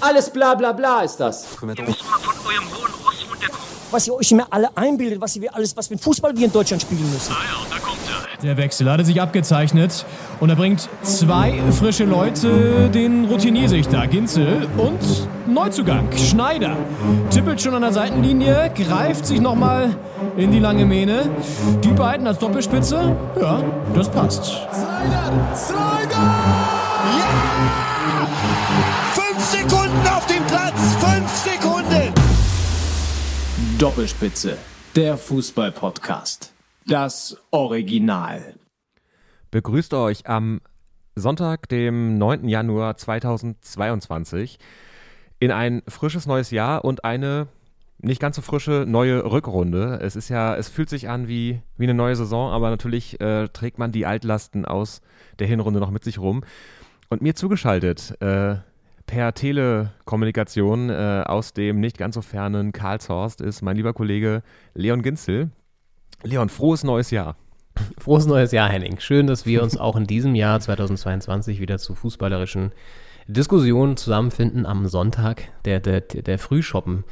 Alles bla bla bla ist das. Ihr müsst mal von eurem hohen Ross runterkommen. Was ihr euch immer alle einbildet, was ihr alles, was für ein Fußball wir in Deutschland spielen müssen. Ah ja, da kommt er. Der Wechsel hatte sich abgezeichnet und er bringt zwei frische Leute, den Routiniersichter Ginzel und Neuzugang Schneider. Tippelt schon an der Seitenlinie, greift sich nochmal in die lange Mähne. Die beiden als Doppelspitze, ja, das passt. Slider! Slider! Fünf Sekunden auf dem Platz! Fünf Sekunden! Doppelspitze, der Fußball-Podcast. Das Original. Begrüßt euch am Sonntag, dem 9. Januar 2022 in ein frisches neues Jahr und eine nicht ganz so frische neue Rückrunde. Es ist ja, es fühlt sich an wie, wie eine neue Saison, aber natürlich äh, trägt man die Altlasten aus der Hinrunde noch mit sich rum. Und mir zugeschaltet äh, per Telekommunikation äh, aus dem nicht ganz so fernen Karlshorst ist mein lieber Kollege Leon Ginzel. Leon, frohes neues Jahr. Frohes neues Jahr, Henning. Schön, dass wir uns auch in diesem Jahr 2022 wieder zu fußballerischen Diskussionen zusammenfinden am Sonntag, der, der, der Frühshoppen.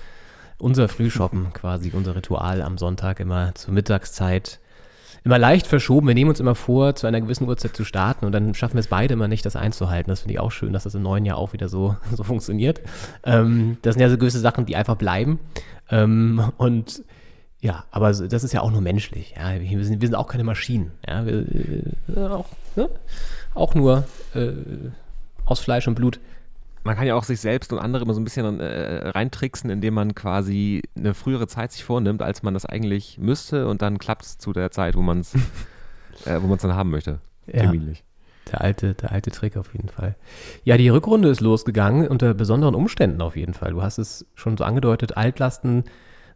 Unser Frühshoppen quasi, unser Ritual am Sonntag immer zur Mittagszeit. Immer leicht verschoben. Wir nehmen uns immer vor, zu einer gewissen Uhrzeit zu starten und dann schaffen wir es beide immer nicht, das einzuhalten. Das finde ich auch schön, dass das im neuen Jahr auch wieder so, so funktioniert. Ähm, das sind ja so gewisse Sachen, die einfach bleiben. Ähm, und ja, aber das ist ja auch nur menschlich. Ja, wir, sind, wir sind auch keine Maschinen. Ja, wir, äh, auch, ne? auch nur äh, aus Fleisch und Blut. Man kann ja auch sich selbst und andere immer so ein bisschen äh, reintricksen, indem man quasi eine frühere Zeit sich vornimmt, als man das eigentlich müsste und dann klappt es zu der Zeit, wo man es äh, wo man's dann haben möchte. Ja. Terminlich. Der alte, der alte Trick auf jeden Fall. Ja, die Rückrunde ist losgegangen unter besonderen Umständen auf jeden Fall. Du hast es schon so angedeutet, Altlasten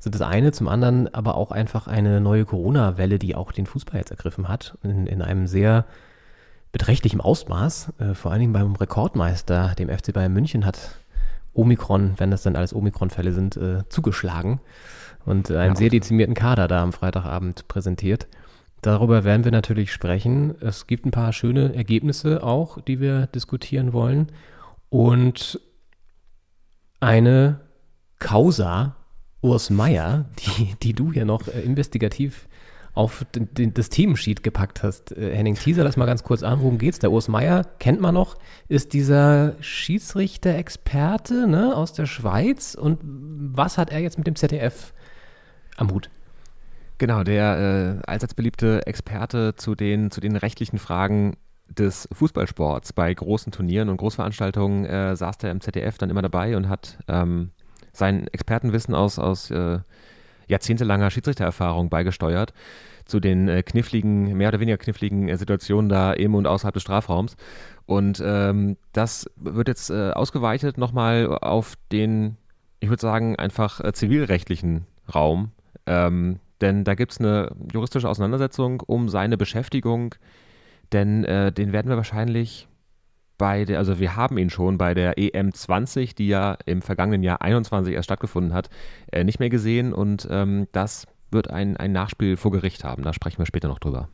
sind das eine, zum anderen aber auch einfach eine neue Corona-Welle, die auch den Fußball jetzt ergriffen hat, in, in einem sehr beträchtlichem Ausmaß. Äh, vor allen Dingen beim Rekordmeister, dem FC Bayern München, hat Omikron, wenn das dann alles Omikron-Fälle sind, äh, zugeschlagen und einen Ja, sehr dezimierten Kader da am Freitagabend präsentiert. Darüber werden wir natürlich sprechen. Es gibt ein paar schöne Ergebnisse auch, die wir diskutieren wollen. Und eine Causa Urs Meier, die, die du ja noch äh, investigativ auf den, den, das Themensheet gepackt hast. Äh, Henning, teaser das mal ganz kurz an. Worum geht's? Der Urs Meier, kennt man noch, ist dieser Schiedsrichter-Experte ne, aus der Schweiz. Und was hat er jetzt mit dem ZDF am Hut? Genau, der äh, allseits beliebte Experte zu den, zu den rechtlichen Fragen des Fußballsports. Bei großen Turnieren und Großveranstaltungen äh, saß der im ZDF dann immer dabei und hat ähm, sein Expertenwissen aus, aus äh, jahrzehntelanger Schiedsrichtererfahrung beigesteuert zu den äh, kniffligen, mehr oder weniger kniffligen äh, Situationen da im und außerhalb des Strafraums. Und ähm, das wird jetzt äh, ausgeweitet nochmal auf den, ich würde sagen, einfach äh, zivilrechtlichen Raum. Ähm, denn da gibt es eine juristische Auseinandersetzung um seine Beschäftigung, denn den werden wir wahrscheinlich bei der, also wir haben ihn schon bei der EM20, die ja im vergangenen Jahr 21 erst stattgefunden hat, äh, nicht mehr gesehen und ähm, das wird ein, ein Nachspiel vor Gericht haben. Da sprechen wir später noch drüber.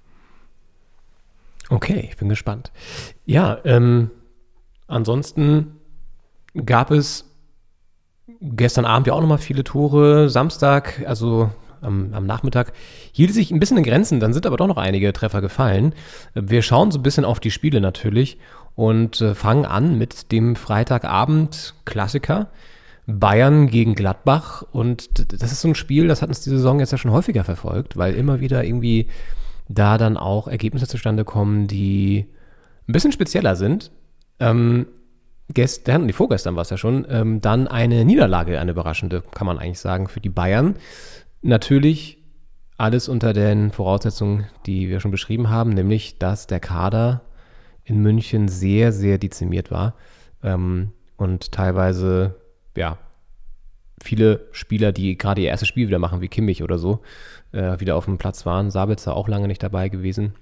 Okay, ich bin gespannt. Ja, ähm, ansonsten gab es gestern Abend ja auch nochmal viele Tore. Samstag, also am, am Nachmittag, hielt sich ein bisschen in Grenzen. Dann sind aber doch noch einige Treffer gefallen. Wir schauen so ein bisschen auf die Spiele natürlich und äh, fangen an mit dem Freitagabend-Klassiker. Bayern gegen Gladbach und das ist so ein Spiel, das hat uns die Saison jetzt ja schon häufiger verfolgt, weil immer wieder irgendwie da dann auch Ergebnisse zustande kommen, die ein bisschen spezieller sind. Ähm, gestern, nee, vorgestern war es ja schon, ähm, dann eine Niederlage, eine überraschende, kann man eigentlich sagen, für die Bayern. Natürlich alles unter den Voraussetzungen, die wir schon beschrieben haben, nämlich, dass der Kader in München sehr, sehr dezimiert war ähm, und teilweise, ja, viele Spieler, die gerade ihr erstes Spiel wieder machen, wie Kimmich oder so, äh, wieder auf dem Platz waren. Sabitzer auch lange nicht dabei gewesen.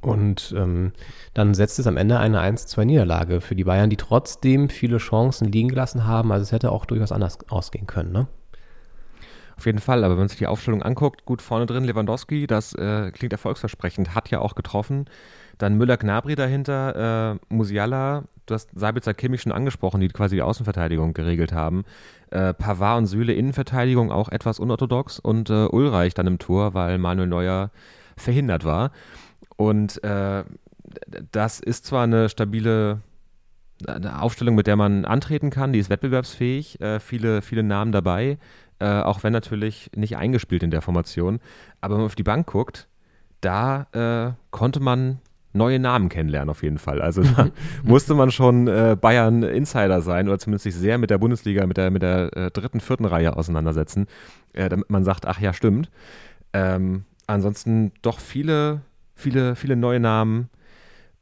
Und ähm, dann setzt es am Ende eine 1-2-Niederlage für die Bayern, die trotzdem viele Chancen liegen gelassen haben. Also es hätte auch durchaus anders ausgehen können, ne? Auf jeden Fall, aber wenn man sich die Aufstellung anguckt, gut vorne drin Lewandowski, das äh, klingt erfolgsversprechend, hat ja auch getroffen. Dann Müller-Gnabry dahinter, äh, Musiala, du hast Sabitzer Kimmich schon angesprochen, die quasi die Außenverteidigung geregelt haben. Äh, Pavard und Süle Innenverteidigung auch etwas unorthodox und äh, Ulreich dann im Tor, weil Manuel Neuer verhindert war. Und äh, das ist zwar eine stabile eine Aufstellung, mit der man antreten kann, die ist wettbewerbsfähig, äh, viele, viele Namen dabei, äh, auch wenn natürlich nicht eingespielt in der Formation. Aber wenn man auf die Bank guckt, da äh, konnte man neue Namen kennenlernen auf jeden Fall. Also da musste man schon äh, Bayern Insider sein oder zumindest sich sehr mit der Bundesliga, mit der, mit der äh, dritten, vierten Reihe auseinandersetzen, äh, damit man sagt, ach ja, stimmt. Ähm, ansonsten doch viele, viele, viele neue Namen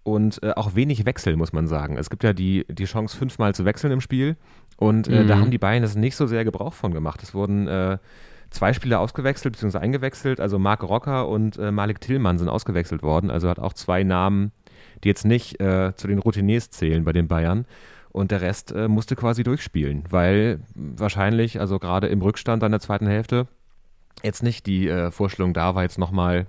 und äh, auch wenig Wechsel, muss man sagen. Es gibt ja die, die Chance, fünfmal zu wechseln im Spiel und äh, mhm. da haben die Bayern das nicht so sehr Gebrauch von gemacht. Es wurden äh, zwei Spieler ausgewechselt bzw. eingewechselt, also Marc Rocker und äh, Malik Tillmann sind ausgewechselt worden, also hat auch zwei Namen, die jetzt nicht äh, zu den Routiniers zählen bei den Bayern. Und der Rest äh, musste quasi durchspielen, weil wahrscheinlich, also gerade im Rückstand an der zweiten Hälfte, jetzt nicht die Vorstellung da war, jetzt nochmal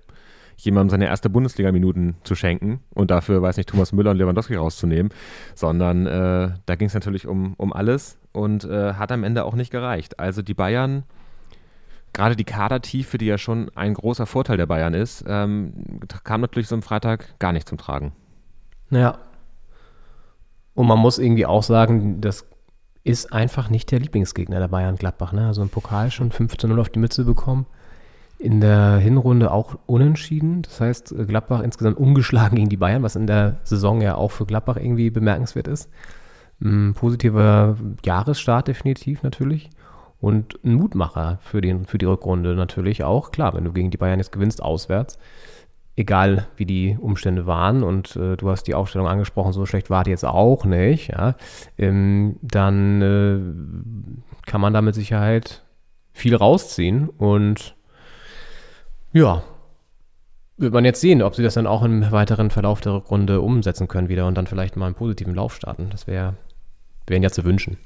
jemandem seine erste Bundesliga-Minuten zu schenken und dafür, weiß nicht, Thomas Müller und Lewandowski rauszunehmen, sondern äh, da ging es natürlich um, um alles und äh, hat am Ende auch nicht gereicht. Also die Bayern, gerade die Kadertiefe, die ja schon ein großer Vorteil der Bayern ist, ähm, kam natürlich so am Freitag gar nicht zum Tragen. Ja. Und man muss irgendwie auch sagen, das ist einfach nicht der Lieblingsgegner der Bayern Gladbach. Ne? Also im Pokal schon 15-0 auf die Mütze bekommen in der Hinrunde auch unentschieden. Das heißt, Gladbach insgesamt ungeschlagen gegen die Bayern, was in der Saison ja auch für Gladbach irgendwie bemerkenswert ist. Ein positiver Jahresstart definitiv natürlich. Und ein Mutmacher für, den, für die Rückrunde natürlich auch. Klar, wenn du gegen die Bayern jetzt gewinnst, auswärts, egal wie die Umstände waren, und äh, du hast die Aufstellung angesprochen, so schlecht war die jetzt auch nicht, ja, ähm, dann äh, kann man da mit Sicherheit viel rausziehen. Und ja, wird man jetzt sehen, ob sie das dann auch im weiteren Verlauf der Rückrunde umsetzen können wieder und dann vielleicht mal einen positiven Lauf starten. Das wäre wären ja zu wünschen.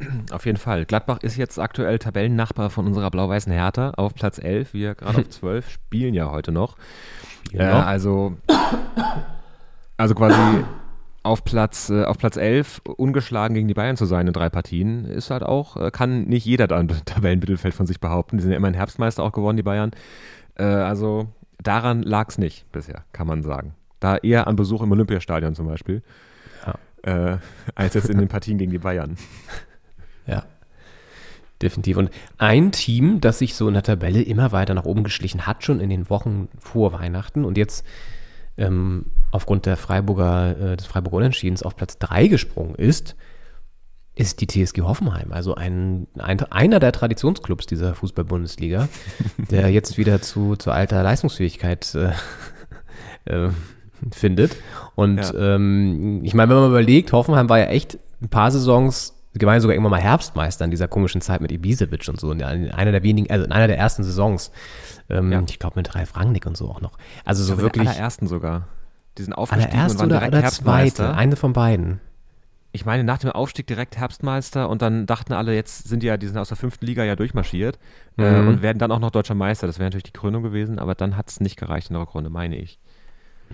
Auf jeden Fall. Gladbach ist jetzt aktuell Tabellennachbar von unserer blau-weißen Hertha auf Platz 11. Wir gerade auf 12 spielen ja heute noch. Äh, also, also quasi auf Platz, äh, auf Platz 11 ungeschlagen gegen die Bayern zu sein in drei Partien, ist halt auch, äh, kann nicht jeder da im Tabellenmittelfeld von sich behaupten. Die sind ja immer ein Herbstmeister auch geworden, die Bayern. Äh, also daran lag es nicht bisher, kann man sagen. Da eher an Besuch im Olympiastadion zum Beispiel, ja. äh, als jetzt in den Partien gegen die Bayern. Ja. Definitiv. Und ein Team, das sich so in der Tabelle immer weiter nach oben geschlichen hat, schon in den Wochen vor Weihnachten und jetzt ähm, aufgrund der Freiburger, äh, des Freiburger Unentschiedens auf Platz 3 gesprungen ist, ist die TSG Hoffenheim. Also ein, ein einer der Traditionsclubs dieser Fußball-Bundesliga, der jetzt wieder zu, zu alter Leistungsfähigkeit äh, äh, findet. Und ja. ähm, ich meine, wenn man überlegt, Hoffenheim war ja echt ein paar Saisons die waren sogar irgendwann mal Herbstmeister in dieser komischen Zeit mit Ibisevic und so. In einer der wenigen, also in einer der ersten Saisons. Ähm, ja. Ich glaube mit Ralf Rangnick und so auch noch. Also so wirklich. In allerersten sogar. Die sind aufgestiegen allererste und waren direkt oder zweite, eine von beiden. Ich meine, nach dem Aufstieg direkt Herbstmeister und dann dachten alle, jetzt sind die ja, die sind aus der fünften Liga ja durchmarschiert äh, mhm. äh, und werden dann auch noch deutscher Meister. Das wäre natürlich die Krönung gewesen, aber dann hat es nicht gereicht in der Rückrunde, meine ich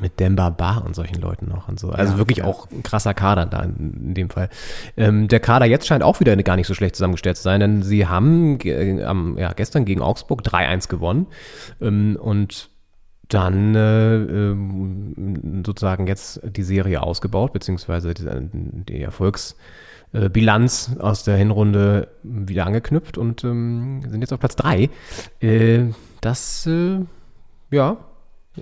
mit Demba Ba und solchen Leuten noch und so. Also ja, wirklich ja. auch ein krasser Kader da in, dem Fall. Ähm, der Kader jetzt scheint auch wieder gar nicht so schlecht zusammengestellt zu sein, denn sie haben äh, ja, gestern gegen Augsburg 3-1 gewonnen ähm, und dann äh, äh, sozusagen jetzt die Serie ausgebaut, beziehungsweise die, Erfolgsbilanz aus der Hinrunde wieder angeknüpft und ähm, sind jetzt auf Platz 3. Äh, das, äh, ja,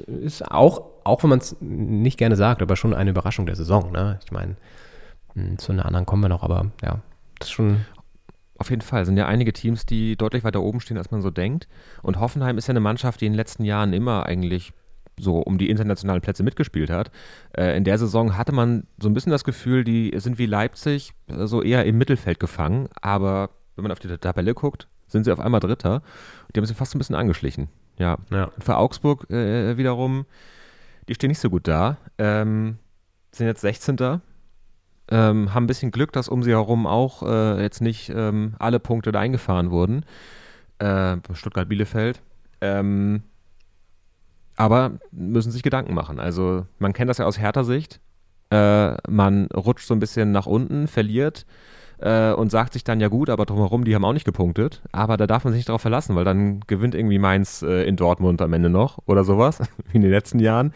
ist auch auch wenn man es nicht gerne sagt, aber schon eine Überraschung der Saison. Ne? Ich meine, hm, zu einer anderen kommen wir noch, aber ja, das ist schon. Auf jeden Fall sind ja einige Teams, die deutlich weiter oben stehen, als man so denkt. Und Hoffenheim ist ja eine Mannschaft, die in den letzten Jahren immer eigentlich so um die internationalen Plätze mitgespielt hat. Äh, in der Saison hatte man so ein bisschen das Gefühl, die sind wie Leipzig so eher im Mittelfeld gefangen. Aber wenn man auf die Tabelle guckt, sind sie auf einmal Dritter. Die haben sich fast ein bisschen angeschlichen. Ja. ja. für Augsburg äh, wiederum die stehen nicht so gut da. Ähm, sind jetzt 16. Ähm, haben ein bisschen Glück, dass um sie herum auch äh, jetzt nicht ähm, alle Punkte da eingefahren wurden. Äh, Stuttgart-Bielefeld. Ähm, aber müssen sich Gedanken machen. Also man kennt das ja aus härter Sicht. Äh, man rutscht so ein bisschen nach unten, verliert äh, und sagt sich dann, ja gut, aber drumherum, die haben auch nicht gepunktet. Aber da darf man sich nicht darauf verlassen, weil dann gewinnt irgendwie Mainz äh, in Dortmund am Ende noch oder sowas, wie in den letzten Jahren.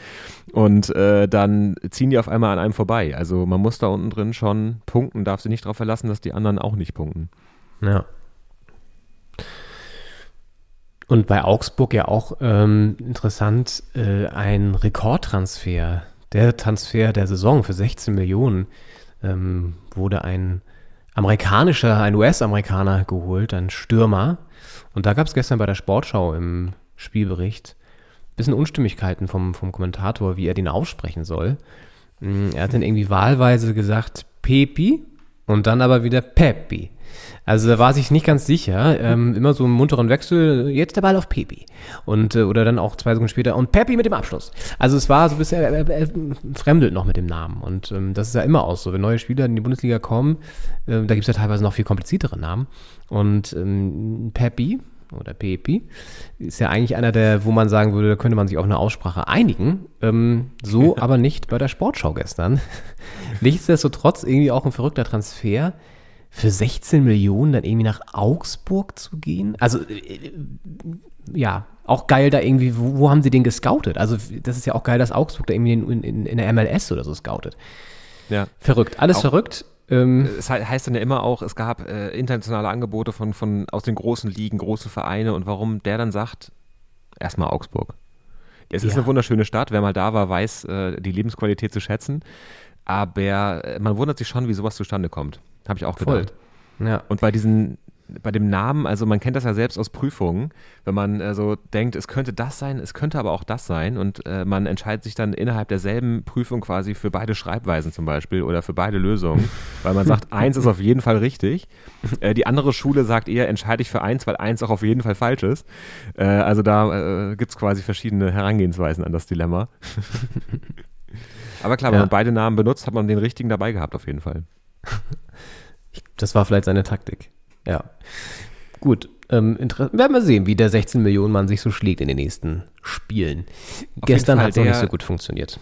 Und äh, dann ziehen die auf einmal an einem vorbei. Also man muss da unten drin schon punkten, darf sich nicht darauf verlassen, dass die anderen auch nicht punkten. Ja. Und bei Augsburg ja auch ähm, interessant, äh, ein Rekordtransfer. Der Transfer der Saison für 16 Millionen ähm, wurde ein amerikanischer, ein US-Amerikaner geholt, ein Stürmer. Und da gab es gestern bei der Sportschau im Spielbericht ein bisschen Unstimmigkeiten vom, vom Kommentator, wie er den aussprechen soll. Mm, Er hat dann irgendwie wahlweise gesagt Pepi und dann aber wieder Peppi. Also da war sich nicht ganz sicher. Ähm, immer so im munteren Wechsel, jetzt der Ball auf Pepi. Und, äh, oder dann auch zwei Sekunden später, und Peppi mit dem Abschluss. Also es war so ein bisschen, er, er, er fremdelt noch mit dem Namen. Und ähm, das ist ja immer auch so. Wenn neue Spieler in die Bundesliga kommen, äh, da gibt es ja teilweise noch viel kompliziertere Namen. Und ähm, Peppi oder Pepi ist ja eigentlich einer der, wo man sagen würde, da könnte man sich auf eine Aussprache einigen. Ähm, so aber nicht bei der Sportschau gestern. Nichtsdestotrotz irgendwie auch ein verrückter Transfer für 16 Millionen dann irgendwie nach Augsburg zu gehen. Also, äh, ja, auch geil da irgendwie, wo, wo haben sie den gescoutet? Also, das ist ja auch geil, dass Augsburg da irgendwie in, in, in der MLS oder so scoutet. Ja. Verrückt, alles Auch- verrückt. Ähm, Es he- heißt dann ja immer auch, es gab äh, internationale Angebote von, von aus den großen Ligen, große Vereine und warum der dann sagt, erstmal Augsburg. Es ist Ja. eine wunderschöne Stadt, wer mal da war, weiß äh, die Lebensqualität zu schätzen, aber äh, man wundert sich schon, wie sowas zustande kommt. Habe ich auch voll. gedacht. Ja. Und bei diesen, bei dem Namen, also man kennt das ja selbst aus Prüfungen, wenn man äh, so denkt, es könnte das sein, es könnte aber auch das sein und äh, man entscheidet sich dann innerhalb derselben Prüfung quasi für beide Schreibweisen zum Beispiel oder für beide Lösungen, weil man sagt, eins ist auf jeden Fall richtig. Äh, die andere Schule sagt eher, entscheide ich für eins, weil eins auch auf jeden Fall falsch ist. Äh, also da äh, gibt es quasi verschiedene Herangehensweisen an das Dilemma. aber klar, wenn Ja. man beide Namen benutzt, hat man den richtigen dabei gehabt auf jeden Fall. Das war vielleicht seine Taktik. Ja. Gut. Ähm, werden wir sehen, wie der 16 Millionen Mann sich so schlägt in den nächsten Spielen. Gestern Fall hat es noch nicht so gut funktioniert.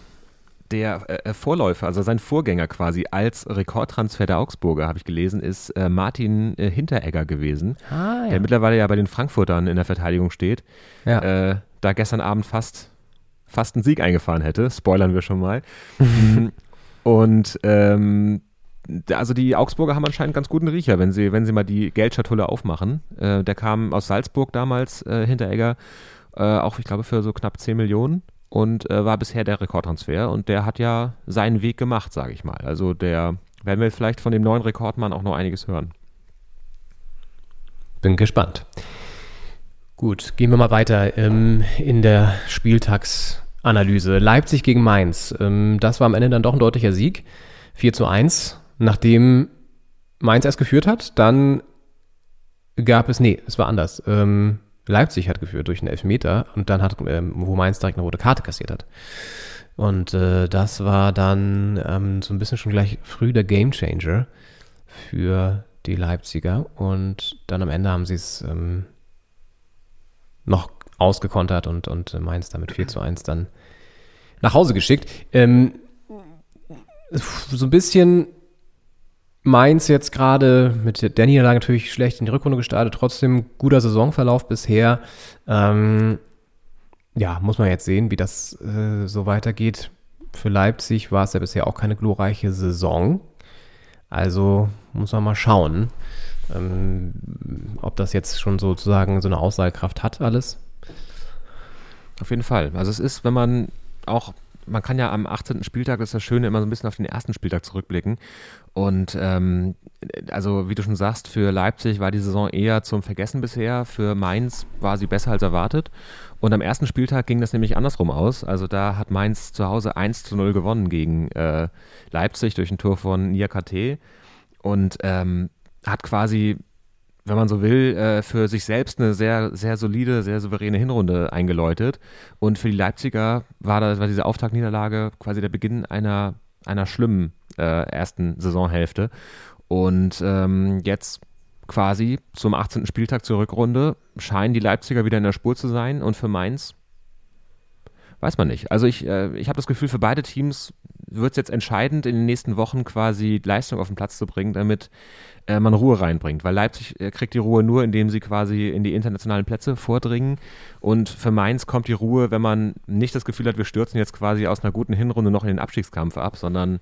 der äh, Vorläufer, also sein Vorgänger quasi als Rekordtransfer der Augsburger, habe ich gelesen, ist äh, Martin äh, Hinteregger gewesen, Ah, der mittlerweile ja bei den Frankfurtern in der Verteidigung steht. Ja. Äh, da gestern Abend fast, fast einen Sieg eingefahren hätte, spoilern wir schon mal. Und ähm, also die Augsburger haben anscheinend ganz guten Riecher, wenn sie, wenn sie mal die Geldschatulle aufmachen. Äh, der kam aus Salzburg damals, äh, Hinteregger, äh, auch ich glaube für so knapp 10 Millionen und äh, war bisher der Rekordtransfer und der hat ja seinen Weg gemacht, sage ich mal. Also der werden wir vielleicht von dem neuen Rekordmann auch noch einiges hören. Bin gespannt. Gut, gehen wir mal weiter ähm, in der Spieltagsanalyse. Leipzig gegen Mainz. Ähm, das war am Ende dann doch ein deutlicher Sieg. 4 zu 1. Nachdem Mainz erst geführt hat, dann gab es, nee, es war anders. Ähm, Leipzig hat geführt durch einen Elfmeter und dann hat, ähm, wo Mainz direkt eine rote Karte kassiert hat. Und äh, das war dann ähm, so ein bisschen schon gleich früh der Gamechanger für die Leipziger. Und dann am Ende haben sie es ähm, noch ausgekontert und, und Mainz damit 4 zu 1 dann nach Hause geschickt. Ähm, so ein bisschen Mainz jetzt gerade mit der- der Niederlage natürlich schlecht in die Rückrunde gestartet, trotzdem guter Saisonverlauf bisher. Ähm, ja, muss man jetzt sehen, wie das äh, so weitergeht. Für Leipzig war es ja bisher auch keine glorreiche Saison. Also muss man mal schauen, ähm, ob das jetzt schon sozusagen so eine Aussagekraft hat, alles. Auf jeden Fall. Also es ist, wenn man auch, man kann ja am 18. Spieltag, das ist das Schöne, immer so ein bisschen auf den ersten Spieltag zurückblicken. Und ähm, also wie du schon sagst, für Leipzig war die Saison eher zum Vergessen bisher. Für Mainz war sie besser als erwartet. Und am ersten Spieltag ging das nämlich andersrum aus. Also da hat Mainz zu Hause 1 zu 0 gewonnen gegen äh, Leipzig durch ein Tor von Niakate. Und ähm, hat quasi wenn man so will, äh, für sich selbst eine sehr, sehr solide, sehr souveräne Hinrunde eingeläutet. Und für die Leipziger war, das, war diese Auftaktniederlage quasi der Beginn einer, einer schlimmen äh, ersten Saisonhälfte. Und ähm, jetzt quasi zum 18. Spieltag zur Rückrunde scheinen die Leipziger wieder in der Spur zu sein. Und für Mainz weiß man nicht. Also ich, äh, ich habe das Gefühl, für beide Teams wird es jetzt entscheidend, in den nächsten Wochen quasi Leistung auf den Platz zu bringen, damit äh, man Ruhe reinbringt. Weil Leipzig äh, kriegt die Ruhe nur, indem sie quasi in die internationalen Plätze vordringen. Und für Mainz kommt die Ruhe, wenn man nicht das Gefühl hat, wir stürzen jetzt quasi aus einer guten Hinrunde noch in den Abstiegskampf ab, sondern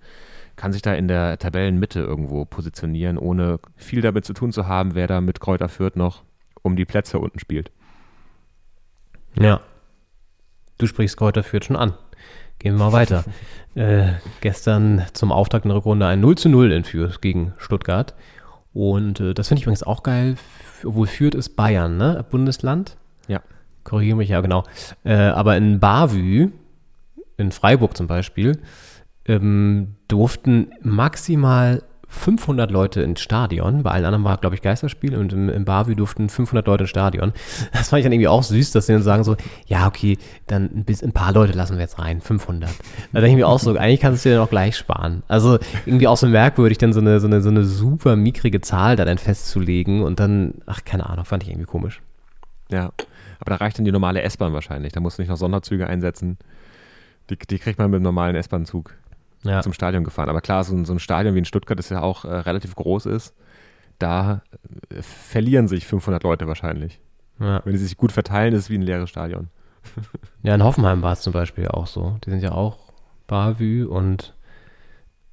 kann sich da in der Tabellenmitte irgendwo positionieren, ohne viel damit zu tun zu haben, wer da mit Kräuter Fürth noch um die Plätze unten spielt. Ja. Du sprichst Kräuter Fürth schon an. Gehen wir mal weiter. äh, gestern zum Auftakt in der Rückrunde ein 0 zu 0 in Fürth gegen Stuttgart. Und äh, das finde ich übrigens auch geil, obwohl Fürth ist Bayern, ne? Bundesland. Ja. Korrigiere mich, ja, genau. Äh, aber in Bavü, in Freiburg zum Beispiel, ähm, durften maximal 500 Leute ins Stadion. Bei allen anderen war, glaube ich, Geisterspiel und im, im Bavü durften 500 Leute ins Stadion. Das fand ich dann irgendwie auch süß, dass sie dann sagen so, ja, okay, dann ein, bisschen, ein paar Leute lassen wir jetzt rein, 500. Da denke ich mir auch so, eigentlich kannst du dir dann auch gleich sparen. Also irgendwie auch so merkwürdig, dann so eine, so eine, so eine super mickrige Zahl da dann festzulegen und dann, ach, keine Ahnung, fand ich irgendwie komisch. Ja. Aber da reicht dann die normale S-Bahn wahrscheinlich. Da musst du nicht noch Sonderzüge einsetzen. Die, die kriegt man mit dem normalen S-Bahn-Zug Ja. zum Stadion gefahren. Aber klar, so ein, so ein Stadion wie in Stuttgart, das ja auch äh, relativ groß ist, da äh, verlieren sich 500 Leute wahrscheinlich. ja. Wenn die sich gut verteilen, ist es wie ein leeres Stadion. Ja, in Hoffenheim war es zum Beispiel auch so. Die sind ja auch Bavü und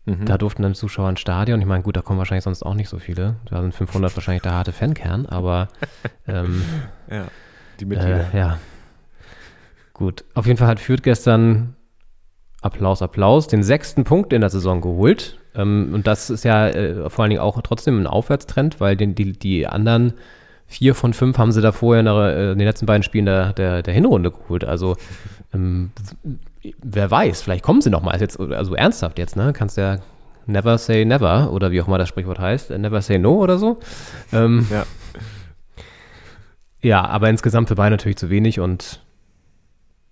Mhm. da durften dann Zuschauer ins Stadion. Ich meine, gut, da kommen wahrscheinlich sonst auch nicht so viele. Da sind 500 wahrscheinlich der harte Fankern, aber ähm, ja, die Mitglieder. äh, ja. Gut, auf jeden Fall hat Fürth gestern Applaus, Applaus, den sechsten Punkt in der Saison geholt. Ähm, und das ist ja äh, vor allen Dingen auch trotzdem ein Aufwärtstrend, weil den, die, die anderen vier von fünf haben sie da vorher in, der, äh, in den letzten beiden Spielen der, der, der Hinrunde geholt. Also ähm, wer weiß, vielleicht kommen sie noch mal. Jetzt, also ernsthaft jetzt, ne? Kannst ja never say never oder wie auch immer das Sprichwort heißt, äh, never say no oder so. Ähm, Ja. ja, aber insgesamt für beide natürlich zu wenig und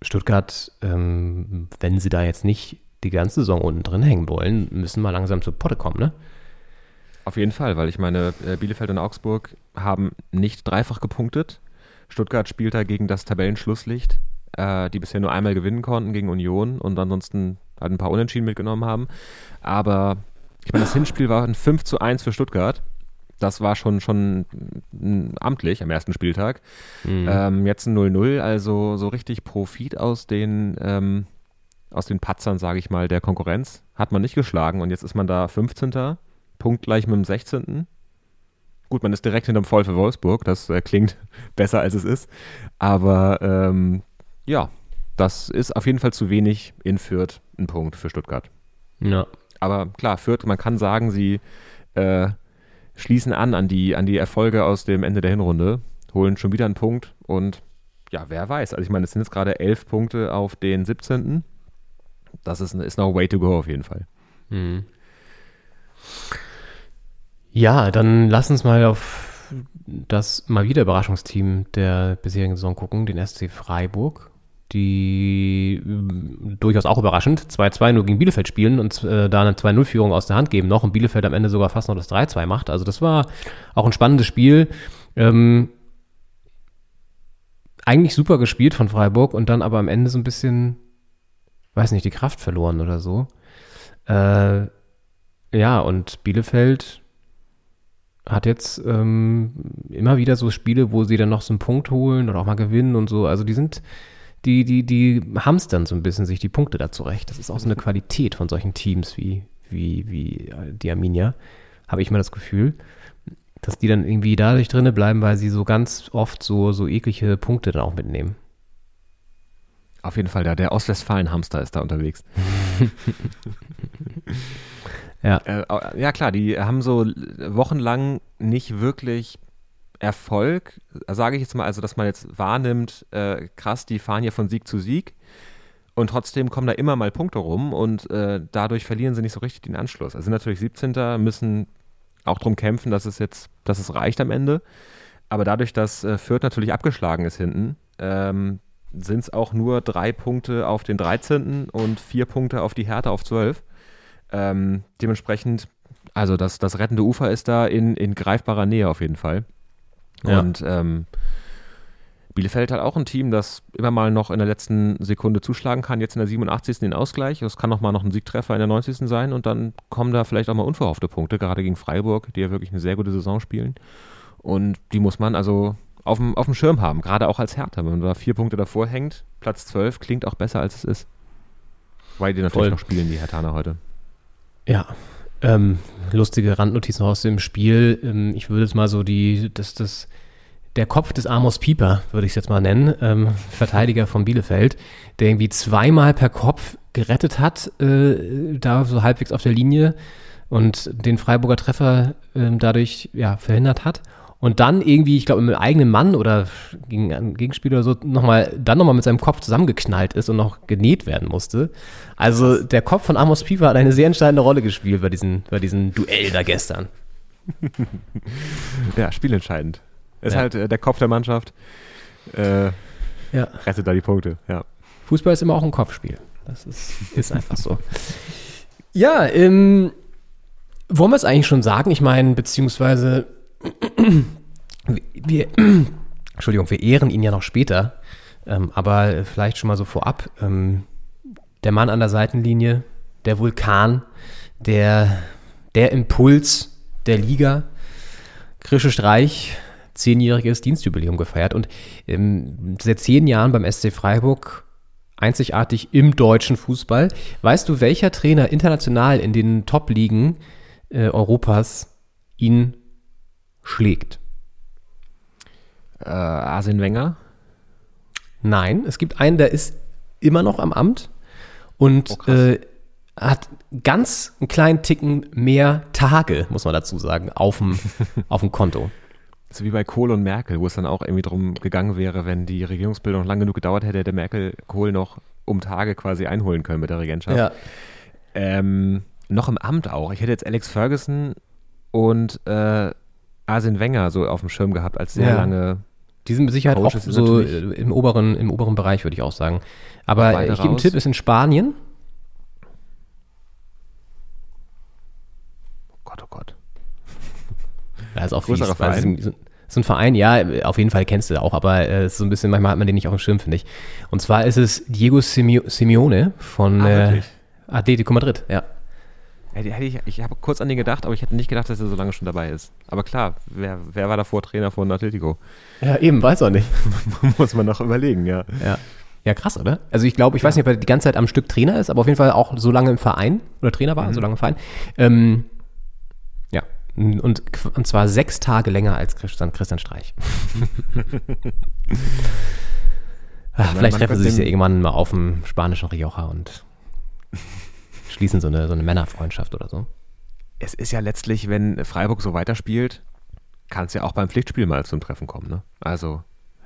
Stuttgart, ähm, wenn sie da jetzt nicht die ganze Saison unten drin hängen wollen, müssen mal langsam zur Potte kommen, ne? Auf jeden Fall, weil ich meine, äh, Bielefeld und Augsburg haben nicht dreifach gepunktet. Stuttgart spielt da gegen das Tabellenschlusslicht, äh, die bisher nur einmal gewinnen konnten gegen Union und ansonsten halt ein paar Unentschieden mitgenommen haben. Aber ich meine, das Hinspiel war ein 5 zu 1 für Stuttgart. Das war schon, schon mm, amtlich am ersten Spieltag. Ähm, jetzt ein 0-0, also so richtig Profit aus den, ähm, aus den Patzern, sage ich mal, der Konkurrenz hat man nicht geschlagen und jetzt ist man da 15. punktgleich mit dem 16. Gut, man ist direkt hinterm Voll für Wolfsburg, das äh, klingt besser als es ist, aber ähm, ja, das ist auf jeden Fall zu wenig in Fürth ein Punkt für Stuttgart. Ja. Aber klar, Fürth, man kann sagen, sie äh, schließen an an die, an die Erfolge aus dem Ende der Hinrunde, holen schon wieder einen Punkt und ja, wer weiß. Also ich meine, es sind jetzt gerade elf Punkte auf den 17. Das ist, ist noch way to go auf jeden Fall. Mhm. Ja, dann lass uns mal auf das mal wieder Überraschungsteam der bisherigen Saison gucken, den SC Freiburg, die äh, durchaus auch überraschend 2-2 nur gegen Bielefeld spielen und äh, da eine 2-0-Führung aus der Hand geben noch und Bielefeld am Ende sogar fast noch das 3-2 macht. Also das war auch ein spannendes Spiel. Ähm, eigentlich super gespielt von Freiburg und dann aber am Ende so ein bisschen, weiß nicht, die Kraft verloren oder so. Äh, ja, und Bielefeld hat jetzt ähm, immer wieder so Spiele, wo sie dann noch so einen Punkt holen oder auch mal gewinnen und so. Also die sind, die, die, die hamstern so ein bisschen sich die Punkte da zurecht. Das ist auch so eine Qualität von solchen Teams wie, wie, wie äh, die Arminia, habe ich mal das Gefühl, dass die dann irgendwie dadurch drinne bleiben, weil sie so ganz oft so, so eklige Punkte dann auch mitnehmen. Auf jeden Fall, der, der Ostwestfalen-Hamster ist da unterwegs. Ja. Äh, ja, klar, die haben so wochenlang nicht wirklich Erfolg, sage ich jetzt mal, also dass man jetzt wahrnimmt, äh, krass, die fahren hier von Sieg zu Sieg und trotzdem kommen da immer mal Punkte rum und äh, dadurch verlieren sie nicht so richtig den Anschluss. Also sind natürlich 17. müssen auch drum kämpfen, dass es jetzt, dass es reicht am Ende. Aber dadurch, dass äh, Fürth natürlich abgeschlagen ist hinten, ähm, sind es auch nur drei Punkte auf den 13. und vier Punkte auf die Härte auf 12. Ähm, dementsprechend, also das, das rettende Ufer ist da in, in greifbarer Nähe auf jeden Fall. Ja. Und ähm, Bielefeld hat auch ein Team, das immer mal noch in der letzten Sekunde zuschlagen kann. Jetzt in der 87. den Ausgleich. Es kann noch mal noch ein Siegtreffer in der 90. sein und dann kommen da vielleicht auch mal unverhoffte Punkte, gerade gegen Freiburg, die ja wirklich eine sehr gute Saison spielen. Und die muss man also auf dem, auf dem Schirm haben, gerade auch als Hertha. Wenn man da vier Punkte davor hängt, Platz 12 klingt auch besser, als es ist. Weil die natürlich Voll. noch spielen, die Herthaner heute. Ja, ähm, lustige Randnotizen aus dem Spiel. Ähm, ich würde es mal so die, das, das, der Kopf des Amos Pieper, würde ich es jetzt mal nennen, ähm, Verteidiger von Bielefeld, der irgendwie zweimal per Kopf gerettet hat, äh, da so halbwegs auf der Linie und den Freiburger Treffer ähm, dadurch ja, verhindert hat. Und dann irgendwie, ich glaube, mit einem eigenen Mann oder gegen einen Gegenspieler oder so, nochmal, dann nochmal mit seinem Kopf zusammengeknallt ist und noch genäht werden musste. Also der Kopf von Amos Pieper hat eine sehr entscheidende Rolle gespielt bei diesem bei diesen Duell da gestern. Ja, spielentscheidend. Ist Ja. halt äh, der Kopf der Mannschaft. Äh, Ja. rettet da die Punkte, ja. Fußball ist immer auch ein Kopfspiel. Das ist, ist einfach so. Ja, ähm, wollen wir es eigentlich schon sagen? Ich meine, beziehungsweise wir, Entschuldigung, wir ehren ihn ja noch später, ähm, aber vielleicht schon mal so vorab. Ähm, der Mann an der Seitenlinie, der Vulkan, der, der Impuls der Liga, Krische Streich, zehnjähriges Dienstjubiläum gefeiert und ähm, seit zehn Jahren beim SC Freiburg einzigartig im deutschen Fußball. Weißt du, welcher Trainer international in den Top-Ligen äh, Europas ihn schlägt? Äh, Arsene Wenger. Nein, es gibt einen, der ist immer noch am Amt und Oh, äh, hat ganz einen kleinen Ticken mehr Tage, muss man dazu sagen, auf dem, auf dem Konto. So wie bei Kohl und Merkel, wo es dann auch irgendwie drum gegangen wäre, wenn die Regierungsbildung lang genug gedauert hätte, hätte Merkel Kohl noch um Tage quasi einholen können mit der Regentschaft. Ähm, noch im Amt auch. Ich hätte jetzt Alex Ferguson und äh, Arsene Wenger so auf dem Schirm gehabt als sehr Ja. lange. Die sind mit Sicherheit auch so im oberen, im oberen Bereich, würde ich auch sagen. Aber ich gebe einen. Tipp, ist in Spanien. Oh Gott, oh Gott. Da ist auch Größerer fies, Verein? es ist ein- So ein Verein, ja, auf jeden Fall kennst du auch, aber äh, es ist so ein bisschen, manchmal hat man den nicht auf dem Schirm, finde ich. Und zwar ist es Diego Simeo- Simeone von Ah, äh? Atletico Madrid, ja. Ich ich habe kurz an den gedacht, aber ich hätte nicht gedacht, dass er so lange schon dabei ist. Aber klar, wer, wer war davor Trainer von Atletico? Ja, eben, weiß auch nicht. Muss man noch überlegen, ja. Ja. Ja, krass, oder? Also ich glaube, ich weiß nicht, ob er die ganze Zeit am Stück Trainer ist, aber auf jeden Fall auch so lange im Verein oder Trainer war, so lange im Verein. Ähm, ja, und, und zwar sechs Tage länger als Christian, Christian Streich. Ach, vielleicht man treffen sie sich ja irgendwann mal auf dem spanischen Rioja und schließen so eine, so eine Männerfreundschaft oder so. Es ist ja letztlich, wenn Freiburg so weiterspielt, kann es ja auch beim Pflichtspiel mal zum Treffen kommen. Ne? Also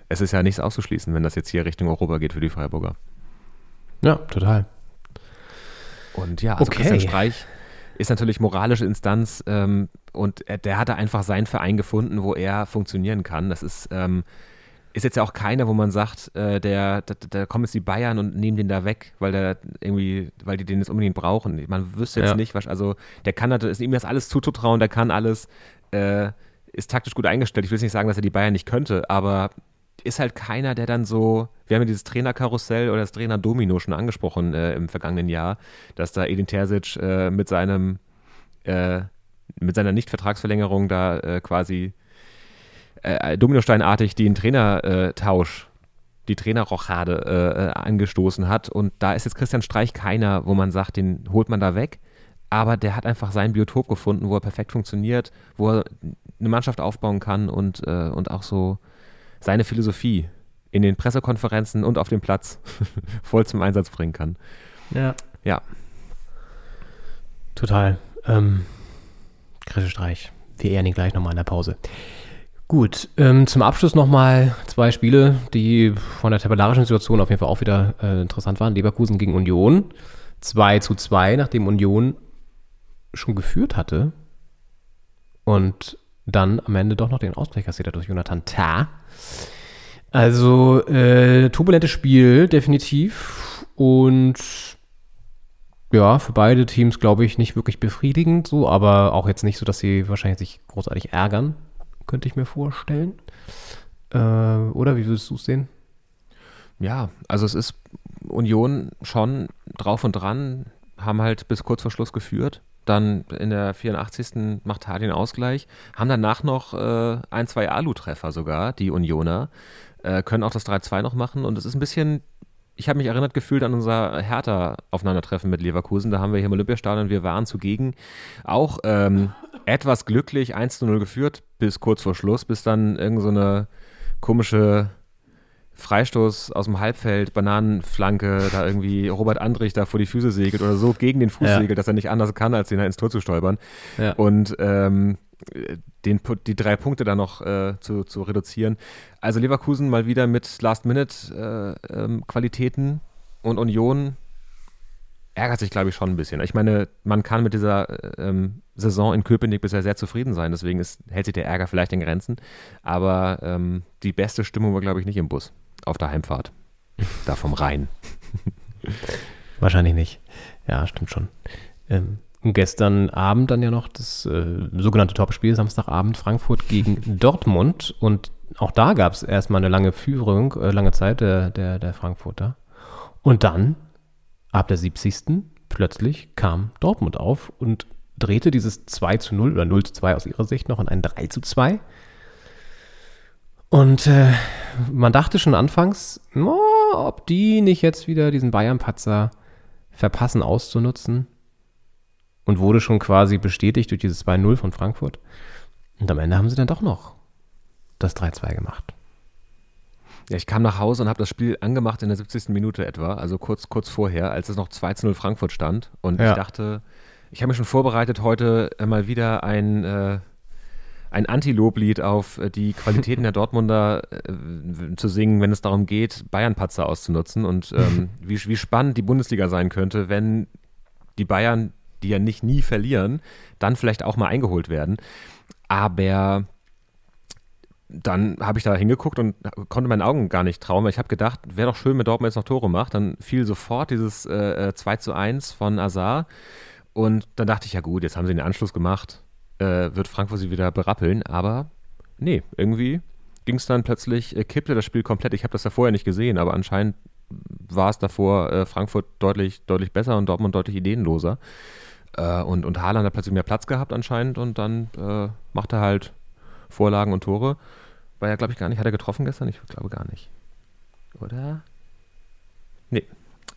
es ist ja nichts auszuschließen, wenn das jetzt hier Richtung Europa geht für die Freiburger. Ja, total. Und ja, also Okay. Christian Streich ist natürlich moralische Instanz ähm, und er, der hat da einfach seinen Verein gefunden, wo er funktionieren kann. Das ist, ähm, ist jetzt ja auch keiner, wo man sagt, äh, der, da, da kommen jetzt die Bayern und nehmen den da weg, weil der irgendwie, weil die den jetzt unbedingt brauchen. Man wüsste jetzt Ja. nicht, was, also der kann ist ihm das alles zuzutrauen, der kann alles, äh, ist taktisch gut eingestellt. Ich will jetzt nicht sagen, dass er die Bayern nicht könnte, aber ist halt keiner, der dann so, wir haben ja dieses Trainerkarussell oder das Trainer-Domino schon angesprochen äh, im vergangenen Jahr, dass da Edin Terzic äh, mit seinem, äh, mit seiner Nichtvertragsverlängerung da äh, quasi äh, Dominosteinartig den Trainertausch, die Trainerrochade äh, äh, angestoßen hat. Und da ist jetzt Christian Streich keiner, wo man sagt, den holt man da weg. Aber der hat einfach sein Biotop gefunden, wo er perfekt funktioniert, wo er eine Mannschaft aufbauen kann und, äh, und auch so seine Philosophie in den Pressekonferenzen und auf dem Platz voll zum Einsatz bringen kann. Ja. Ja, Total. Ähm, Christian Streich. Wir ehren ihn gleich nochmal in der Pause. Gut, ähm, zum Abschluss nochmal zwei Spiele, die von der tabellarischen Situation auf jeden Fall auch wieder äh, interessant waren. Leverkusen gegen Union. 2 zu 2, nachdem Union schon geführt hatte. Und dann am Ende doch noch den Ausgleich kassiert hat durch Jonathan Tah. Also, äh, turbulentes Spiel, definitiv. Und ja, für beide Teams, glaube ich, nicht wirklich befriedigend so, aber auch jetzt nicht so, dass sie wahrscheinlich sich großartig ärgern, könnte ich mir vorstellen. Äh, oder wie würdest du es sehen? Ja, also es ist Union schon drauf und dran, haben halt bis kurz vor Schluss geführt. Dann in der 84. macht Hardin Ausgleich, haben danach noch äh, ein, zwei Alu-Treffer sogar, die Unioner, äh, können auch das 3-2 noch machen und es ist ein bisschen, ich habe mich erinnert gefühlt an unser Hertha-Aufeinandertreffen mit Leverkusen, da haben wir hier im Olympiastadion, wir waren zugegen, auch ähm, etwas glücklich 1-0 geführt bis kurz vor Schluss, bis dann irgend so eine komische Freistoß aus dem Halbfeld, Bananenflanke, da irgendwie Robert Andrich da vor die Füße segelt oder so gegen den Fuß Ja. segelt, dass er nicht anders kann, als den da ins Tor zu stolpern. Ja. Und ähm, den, die drei Punkte dann noch äh, zu, zu reduzieren. Also Leverkusen mal wieder mit Last-Minute-Qualitäten und Union ärgert sich, glaube ich, schon ein bisschen. Ich meine, man kann mit dieser äh, ähm, Saison in Köpenick bisher sehr zufrieden sein, deswegen ist, hält sich der Ärger vielleicht in Grenzen. Aber ähm, die beste Stimmung war, glaube ich, nicht im Bus auf der Heimfahrt. Da vom Rhein. Wahrscheinlich nicht. Ja, stimmt schon. Ähm, und gestern Abend dann ja noch das äh, sogenannte Topspiel, Samstagabend Frankfurt gegen Dortmund. Und auch da gab es erstmal eine lange Führung, äh, lange Zeit der, der, der Frankfurter. Und dann, ab der 70. plötzlich kam Dortmund auf und drehte dieses 2 zu 0 oder 0 zu 2 aus ihrer Sicht noch in ein 3 zu 2. Und äh, man dachte schon anfangs, oh, ob die nicht jetzt wieder diesen Bayern-Patzer verpassen auszunutzen. Und wurde schon quasi bestätigt durch dieses 2-0 von Frankfurt. Und am Ende haben sie dann doch noch das 3-2 gemacht. Ja, ich kam nach Hause und habe das Spiel angemacht in der 70. Minute etwa, also kurz, kurz vorher, als es noch 2 zu 0 Frankfurt stand. Und Ja. ich dachte, ich habe mich schon vorbereitet, heute äh, mal wieder ein, äh, ein Anti-Loblied auf äh, die Qualitäten der Dortmunder äh, zu singen, wenn es darum geht, Bayern-Patzer auszunutzen und ähm, wie, wie spannend die Bundesliga sein könnte, wenn die Bayern, die ja nicht nie verlieren, dann vielleicht auch mal eingeholt werden. Aber dann habe ich da hingeguckt und konnte meinen Augen gar nicht trauen, weil ich habe gedacht, wäre doch schön, wenn Dortmund jetzt noch Tore macht. Dann fiel sofort dieses äh, äh, 2 zu 1 von Azar. Und dann dachte ich, ja gut, jetzt haben sie den Anschluss gemacht, äh, wird Frankfurt sie wieder berappeln. Aber nee, irgendwie ging es dann plötzlich, äh, kippte das Spiel komplett. Ich habe das ja vorher nicht gesehen, aber anscheinend war es davor äh, Frankfurt deutlich, deutlich besser und Dortmund deutlich ideenloser. Äh, und, und Haaland hat plötzlich mehr Platz gehabt anscheinend und dann äh, macht er halt Vorlagen und Tore. War ja, glaube ich, gar nicht. Hat er getroffen gestern? Ich glaube gar nicht. Oder? Nee.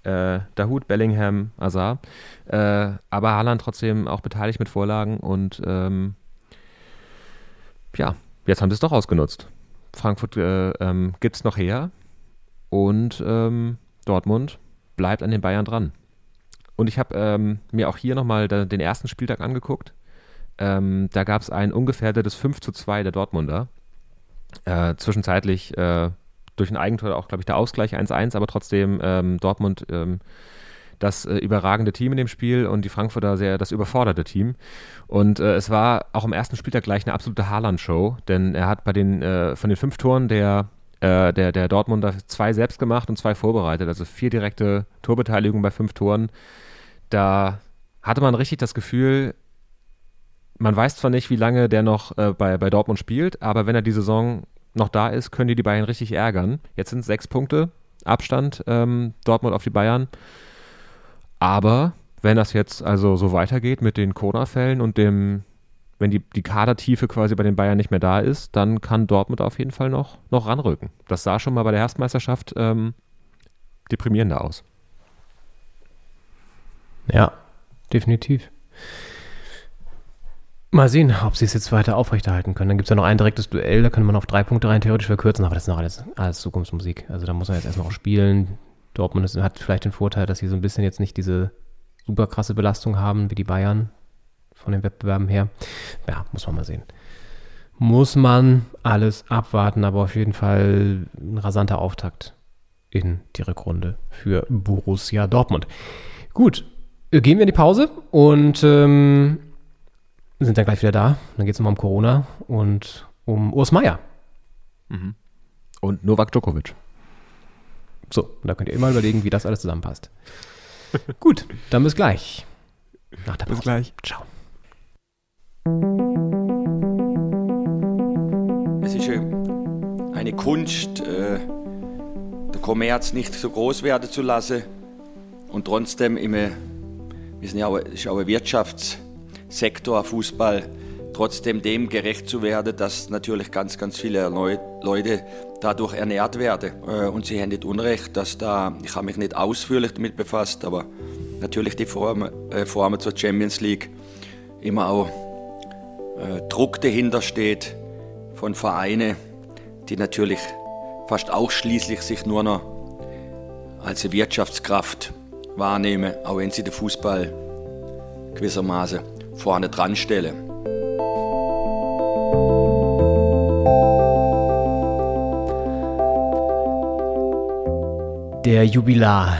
Äh, Dahut, Bellingham, Azar. Äh, aber Haaland trotzdem auch beteiligt mit Vorlagen und ähm, ja, jetzt haben sie es doch ausgenutzt. Frankfurt äh, ähm, gibt es noch her und ähm, Dortmund bleibt an den Bayern dran. Und ich habe ähm, mir auch hier nochmal den ersten Spieltag angeguckt. Ähm, da gab es ein ungefährdetes 5 zu 2 der Dortmunder. Äh, zwischenzeitlich äh, durch ein Eigentor auch, glaube ich, der Ausgleich 1-1, aber trotzdem ähm, Dortmund ähm, das äh, überragende Team in dem Spiel und die Frankfurter sehr das überforderte Team. Und äh, es war auch am ersten Spieltag gleich eine absolute Haaland-Show, denn er hat bei den äh, von den fünf Toren der, äh, der, der Dortmunder zwei selbst gemacht und zwei vorbereitet, also vier direkte Torbeteiligungen bei fünf Toren. Da hatte man richtig das Gefühl, man weiß zwar nicht, wie lange der noch äh, bei, bei Dortmund spielt, aber wenn er die Saison noch da ist, können die die Bayern richtig ärgern. Jetzt sind es sechs Punkte Abstand ähm, Dortmund auf die Bayern. Aber wenn das jetzt also so weitergeht mit den Corona-Fällen und dem, wenn die, die Kadertiefe quasi bei den Bayern nicht mehr da ist, dann kann Dortmund auf jeden Fall noch, noch ranrücken. Das sah schon mal bei der Erstmeisterschaft ähm, deprimierender aus. Ja, definitiv. Mal sehen, ob sie es jetzt weiter aufrechterhalten können. Dann gibt es ja noch ein direktes Duell, da könnte man auf drei Punkte rein theoretisch verkürzen, aber das ist noch alles, alles Zukunftsmusik. Also da muss man jetzt erstmal auch spielen. Dortmund hat vielleicht den Vorteil, dass sie so ein bisschen jetzt nicht diese super krasse Belastung haben wie die Bayern von den Wettbewerben her. Ja, muss man mal sehen. Muss man alles abwarten, aber auf jeden Fall ein rasanter Auftakt in die Rückrunde für Borussia Dortmund. Gut, gehen wir in die Pause und ähm, sind dann gleich wieder da. Dann geht es nochmal um Corona und um Urs Meier. Und Novak Djokovic. So, und da könnt ihr immer überlegen, wie das alles zusammenpasst. Gut, dann bis gleich. Nach der Pause. Bis gleich. Ciao. Es ist äh, eine Kunst, äh, der Kommerz nicht so groß werden zu lassen und trotzdem immer, wir sind ja auch, ist auch ein Wirtschaftssektor, Fußball, trotzdem dem gerecht zu werden, dass natürlich ganz, ganz viele Leu Leute dadurch ernährt werden. Äh, und Sie haben nicht Unrecht, dass da, ich habe mich nicht ausführlich damit befasst, aber natürlich die äh, Formen zur Champions League immer auch äh, Druck dahinter steht von Vereinen, die natürlich fast ausschließlich sich nur noch als Wirtschaftskraft wahrnehmen, auch wenn sie den Fußball gewissermaßen vorne dran stellen. Der Jubilar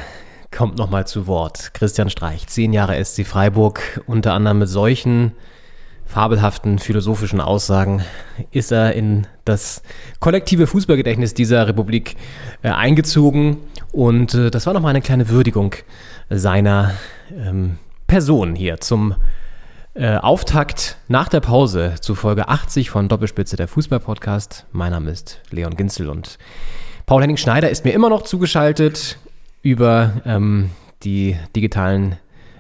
kommt nochmal zu Wort. Christian Streich, zehn Jahre SC Freiburg, unter anderem mit solchen fabelhaften philosophischen Aussagen ist er in das kollektive Fußballgedächtnis dieser Republik äh, eingezogen. Und äh, das war nochmal eine kleine Würdigung seiner ähm, Person hier zum äh, Auftakt nach der Pause zu Folge 80 von Doppelspitze der Fußball-Podcast. Mein Name ist Leon Ginzel und Paul Henning Schneider ist mir immer noch zugeschaltet über ähm, die digitalen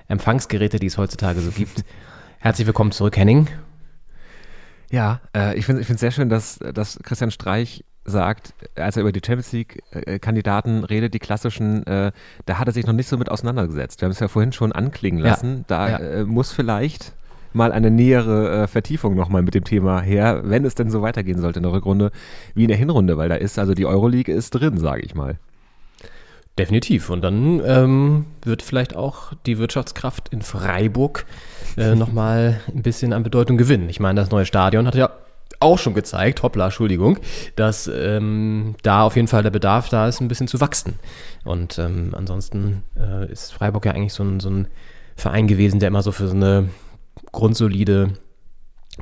Empfangsgeräte, die es heutzutage so gibt. Herzlich willkommen zurück, Henning. Ja, äh, ich finde es sehr schön, dass, dass Christian Streich sagt, als er über die Champions League-Kandidaten redet, die klassischen, äh, da hat er sich noch nicht so mit auseinandergesetzt. Wir haben es ja vorhin schon anklingen lassen. Ja, da ja. Äh, muss vielleicht mal eine nähere äh, Vertiefung nochmal mit dem Thema her, wenn es denn so weitergehen sollte in der Rückrunde wie in der Hinrunde, weil da ist, also die Euroleague ist drin, sage ich mal. Definitiv. Und dann ähm, wird vielleicht auch die Wirtschaftskraft in Freiburg äh, nochmal ein bisschen an Bedeutung gewinnen. Ich meine, das neue Stadion hat ja auch schon gezeigt, hoppla, Entschuldigung, dass ähm, da auf jeden Fall der Bedarf da ist, ein bisschen zu wachsen. Und ähm, ansonsten äh, ist Freiburg ja eigentlich so ein, so ein Verein gewesen, der immer so für so eine grundsolide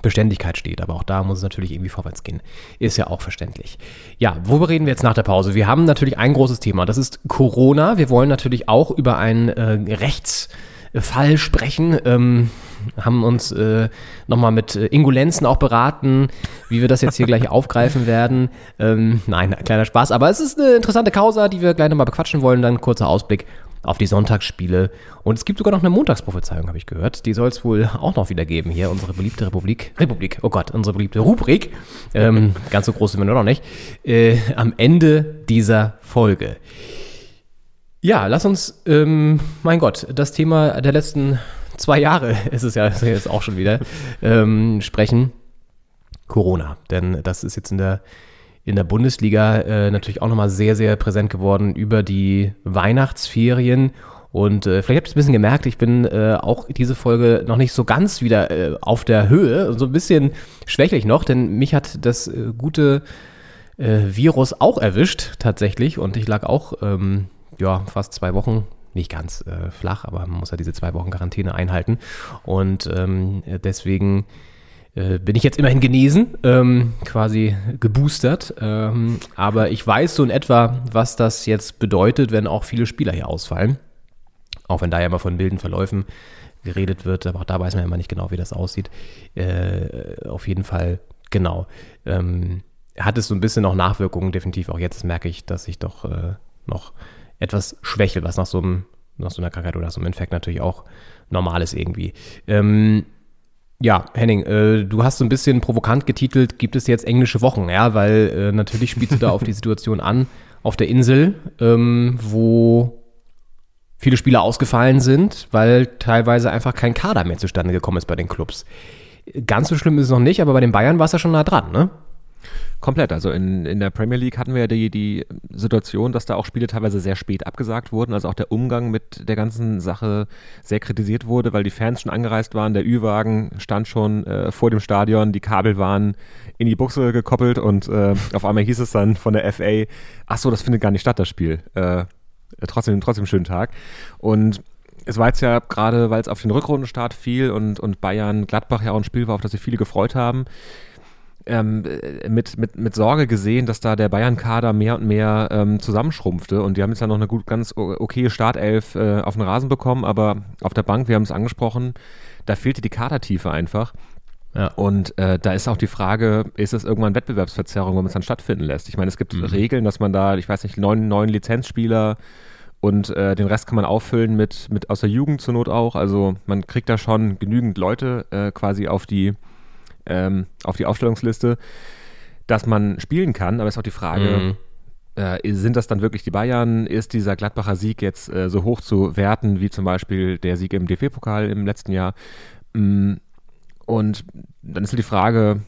Beständigkeit steht. Aber auch da muss es natürlich irgendwie vorwärts gehen. Ist ja auch verständlich. Ja, worüber reden wir jetzt nach der Pause? Wir haben natürlich ein großes Thema. Das ist Corona. Wir wollen natürlich auch über einen äh, Rechtsfall sprechen. Ähm, haben uns äh, nochmal mit äh, Ingulenzen auch beraten, wie wir das jetzt hier gleich aufgreifen werden. Ähm, nein, kleiner Spaß. Aber es ist eine interessante Causa, die wir gleich nochmal bequatschen wollen. Dann kurzer Ausblick auf die Sonntagsspiele. Und es gibt sogar noch eine Montagsprophezeiung, habe ich gehört. Die soll es wohl auch noch wieder geben hier. Unsere beliebte Republik. Republik, oh Gott, unsere beliebte Rubrik. Ähm, ganz so groß sind wir nur noch nicht. Äh, am Ende dieser Folge. Ja, lass uns, ähm, mein Gott, das Thema der letzten zwei Jahre ist es ja jetzt auch schon wieder, ähm, sprechen. Corona. Denn das ist jetzt in der in der Bundesliga äh, natürlich auch nochmal sehr, sehr präsent geworden über die Weihnachtsferien. Und äh, vielleicht habt ihr es ein bisschen gemerkt, ich bin äh, auch diese Folge noch nicht so ganz wieder äh, auf der Höhe, so ein bisschen schwächlich noch, denn mich hat das äh, gute äh, Virus auch erwischt tatsächlich und ich lag auch ähm, ja, fast zwei Wochen nicht ganz äh, flach, aber man muss ja diese zwei Wochen Quarantäne einhalten. Und ähm, deswegen äh, bin ich jetzt immerhin genesen, ähm, quasi geboostert. Ähm, aber ich weiß so in etwa, was das jetzt bedeutet, wenn auch viele Spieler hier ausfallen. Auch wenn da ja immer von wilden Verläufen geredet wird, aber auch da weiß man ja immer nicht genau, wie das aussieht. Äh, auf jeden Fall, genau. Ähm, hat es so ein bisschen noch Nachwirkungen, definitiv. Auch jetzt merke ich, dass ich doch äh, noch etwas schwächel, was nach so, einem, nach so einer Krankheit oder so einem Infekt natürlich auch normal ist irgendwie. Ähm, ja, Henning, äh, du hast so ein bisschen provokant getitelt, gibt es jetzt englische Wochen, ja, weil äh, natürlich spielst du da auf die Situation an, auf der Insel, ähm, wo viele Spieler ausgefallen sind, weil teilweise einfach kein Kader mehr zustande gekommen ist bei den Clubs. Ganz so schlimm ist es noch nicht, aber bei den Bayern war es ja schon nah dran, ne? Komplett. Also in, in der Premier League hatten wir ja die, die Situation, dass da auch Spiele teilweise sehr spät abgesagt wurden. Also auch der Umgang mit der ganzen Sache sehr kritisiert wurde, weil die Fans schon angereist waren. Der Ü-Wagen stand schon äh, vor dem Stadion, die Kabel waren in die Buchse gekoppelt und äh, auf einmal hieß es dann von der FA, ach so, das findet gar nicht statt, das Spiel. Äh, trotzdem, trotzdem schönen Tag. Und es war jetzt ja gerade, weil es auf den Rückrundenstart fiel und, und Bayern Gladbach ja auch ein Spiel war, auf das sich viele gefreut haben, ähm, mit, mit, mit Sorge gesehen, dass da der Bayern-Kader mehr und mehr ähm, zusammenschrumpfte. Und die haben jetzt ja noch eine gut, ganz okaye Startelf äh, auf den Rasen bekommen, aber auf der Bank, wir haben es angesprochen, da fehlte die Kadertiefe einfach. Ja. Und äh, da ist auch die Frage, ist es irgendwann Wettbewerbsverzerrung, wenn man es dann stattfinden lässt? Ich meine, es gibt Regeln, dass man da, ich weiß nicht, neun, neun Lizenzspieler und äh, den Rest kann man auffüllen mit, mit aus der Jugend zur Not auch. Also man kriegt da schon genügend Leute äh, quasi auf die, ähm, auf die Aufstellungsliste, dass man spielen kann. Aber es ist auch die Frage, äh, sind das dann wirklich die Bayern? Ist dieser Gladbacher Sieg jetzt äh, so hoch zu werten wie zum Beispiel der Sieg im DFB-Pokal im letzten Jahr? Mm, Und dann ist halt die Frage,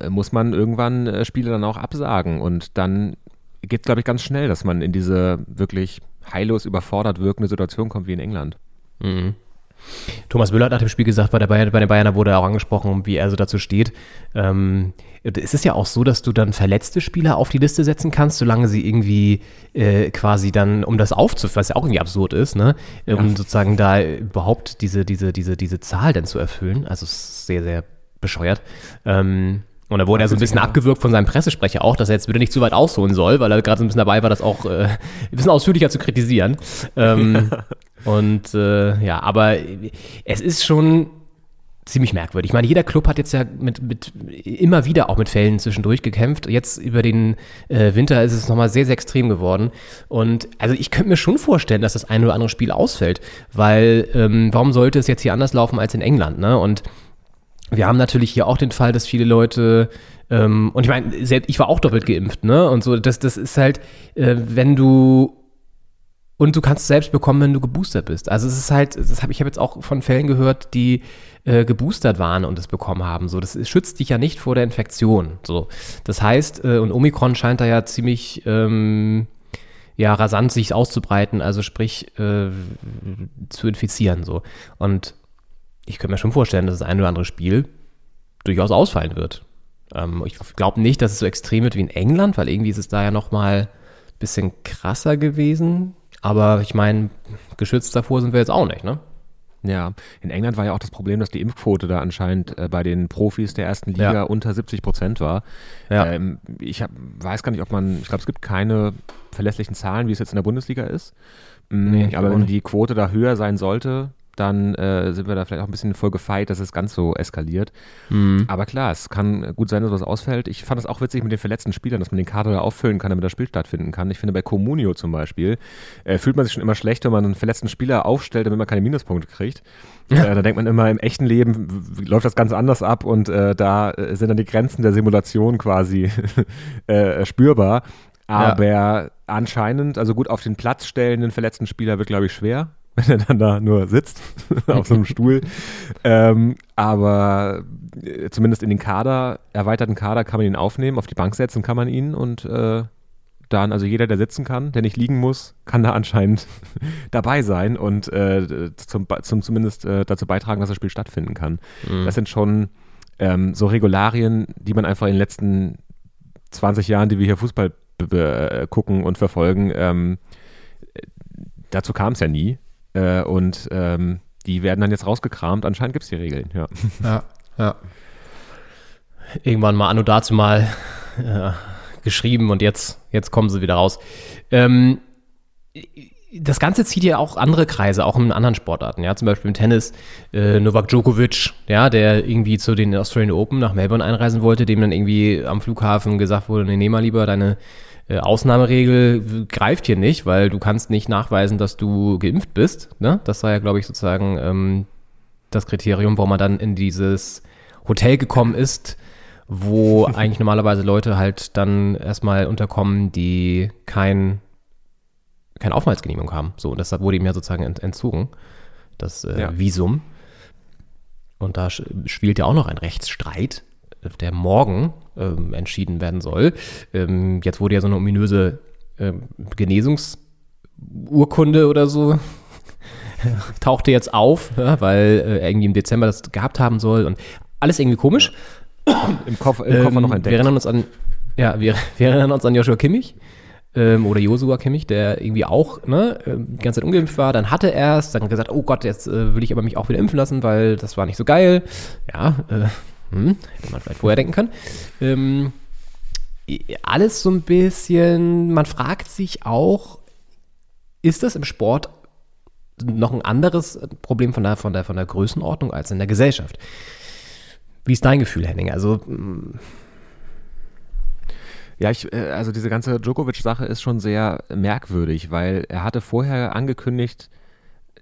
äh, muss man irgendwann äh, Spiele dann auch absagen? Und dann geht es, glaube ich, ganz schnell, dass man in diese wirklich heillos überfordert wirkende Situation kommt wie in England. Thomas Müller hat nach dem Spiel gesagt, bei, der Bayern, bei den Bayern wurde auch angesprochen, wie er so dazu steht. Ähm, es ist ja auch so, dass du dann verletzte Spieler auf die Liste setzen kannst, solange sie irgendwie äh, quasi dann, um das aufzuführen, was ja auch irgendwie absurd ist, ne? Um sozusagen da überhaupt diese, diese, diese, diese Zahl dann zu erfüllen. Also es ist sehr, sehr bescheuert. Ähm, und da wurde er so ein bisschen abgewürgt von seinem Pressesprecher auch, dass er jetzt wieder nicht zu weit ausholen soll, weil er gerade so ein bisschen dabei war, das auch äh, ein bisschen ausführlicher zu kritisieren. Ähm, Und äh, ja, aber es ist schon ziemlich merkwürdig. Ich meine, jeder Club hat jetzt ja mit, mit immer wieder auch mit Fällen zwischendurch gekämpft. Jetzt über den äh, Winter ist es nochmal sehr, sehr extrem geworden. Und also ich könnte mir schon vorstellen, dass das ein oder andere Spiel ausfällt, weil ähm, warum sollte es jetzt hier anders laufen als in England? Ne? Und wir haben natürlich hier auch den Fall, dass viele Leute ähm, und ich meine, selbst ich war auch doppelt geimpft, ne? Und so, das, das ist halt, äh, wenn du und du kannst es selbst bekommen, wenn du geboostert bist. Also es ist halt, das hab, ich habe jetzt auch von Fällen gehört, die äh, geboostert waren und es bekommen haben. So, das schützt dich ja nicht vor der Infektion. So, das heißt, äh, und Omikron scheint da ja ziemlich ähm, ja rasant sich auszubreiten, also sprich äh, zu infizieren. So und ich könnte mir schon vorstellen, dass das ein oder andere Spiel durchaus ausfallen wird. Ähm, ich glaube nicht, dass es so extrem wird wie in England, weil irgendwie ist es da ja noch mal ein bisschen krasser gewesen. Aber ich meine, geschützt davor sind wir jetzt auch nicht, ne? Ja, in England war ja auch das Problem, dass die Impfquote da anscheinend äh, bei den Profis der ersten Liga Ja. unter 70 Prozent war. Ja. Ähm, ich hab, weiß gar nicht, ob man, ich glaube, es gibt keine verlässlichen Zahlen, wie es jetzt in der Bundesliga ist. Mm, Nee, aber wenn die Quote da höher sein sollte, dann äh, sind wir da vielleicht auch ein bisschen voll gefeit, dass es ganz so eskaliert. Mhm. Aber klar, es kann gut sein, dass was ausfällt. Ich fand es auch witzig mit den verletzten Spielern, dass man den Kader da auffüllen kann, damit das Spiel stattfinden kann. Ich finde, bei Comunio zum Beispiel äh, fühlt man sich schon immer schlecht, wenn man einen verletzten Spieler aufstellt, damit man keine Minuspunkte kriegt. Äh, da denkt man immer, im echten Leben läuft das ganz anders ab und äh, da äh, sind dann die Grenzen der Simulation quasi äh, spürbar. Aber anscheinend, also gut, auf den Platz stellen, den verletzten Spieler wird, glaube ich, schwer, wenn er dann da nur sitzt auf so einem Stuhl. Ähm, aber äh, zumindest in den Kader, erweiterten Kader kann man ihn aufnehmen, auf die Bank setzen kann man ihn und äh, dann, also jeder, der sitzen kann, der nicht liegen muss, kann da anscheinend dabei sein und äh, zum, zum, zumindest äh, dazu beitragen, dass das Spiel stattfinden kann. Das sind schon ähm, so Regularien, die man einfach in den letzten 20 Jahren, die wir hier Fußball äh, gucken und verfolgen, ähm, äh, dazu kam es ja nie. Äh, und ähm, die werden dann jetzt rausgekramt. Anscheinend gibt es die Regeln, ja. Ja, ja. Irgendwann mal anno dazu mal äh, geschrieben und jetzt, jetzt kommen sie wieder raus. Ähm, das Ganze zieht ja auch andere Kreise, auch in anderen Sportarten, ja, zum Beispiel im Tennis, äh, Novak Djokovic, ja, der irgendwie zu den Australian Open nach Melbourne einreisen wollte, dem dann irgendwie am Flughafen gesagt wurde, nee, nehm mal lieber deine äh, Ausnahmeregel greift hier nicht, weil du kannst nicht nachweisen, dass du geimpft bist, ne? Das war ja, glaube ich, sozusagen ähm, das Kriterium, warum man dann in dieses Hotel gekommen ist, wo eigentlich normalerweise Leute halt dann erstmal unterkommen, die kein, keine Aufenthaltsgenehmigung haben. So, und deshalb wurde ihm ja sozusagen ent entzogen, das äh, Ja. Visum. Und da spielt ja auch noch ein Rechtsstreit, äh, der morgen ähm, entschieden werden soll. Ähm, jetzt wurde ja so eine ominöse ähm, Genesungsurkunde oder so tauchte jetzt auf, ja, weil äh, er irgendwie im Dezember das gehabt haben soll und alles irgendwie komisch. Im Koffer, im Koffer noch Ähm, entdeckt. Wir erinnern uns an, ja, wir, wir erinnern uns an Joshua Kimmich ähm, oder Josua Kimmich, der irgendwie auch ne, ähm, die ganze Zeit ungeimpft war. Dann hatte er es, dann gesagt, oh Gott, jetzt äh, will ich aber mich auch wieder impfen lassen, weil das war nicht so geil. Ja, äh, hm, hätte man vielleicht vorher denken können. Ähm, alles so ein bisschen, man fragt sich auch, ist das im Sport noch ein anderes Problem von der, von der, von der Größenordnung als in der Gesellschaft? Wie ist dein Gefühl, Henning? Also, mm, Ja, ich, äh, also diese ganze Djokovic-Sache ist schon sehr merkwürdig, weil er hatte vorher angekündigt,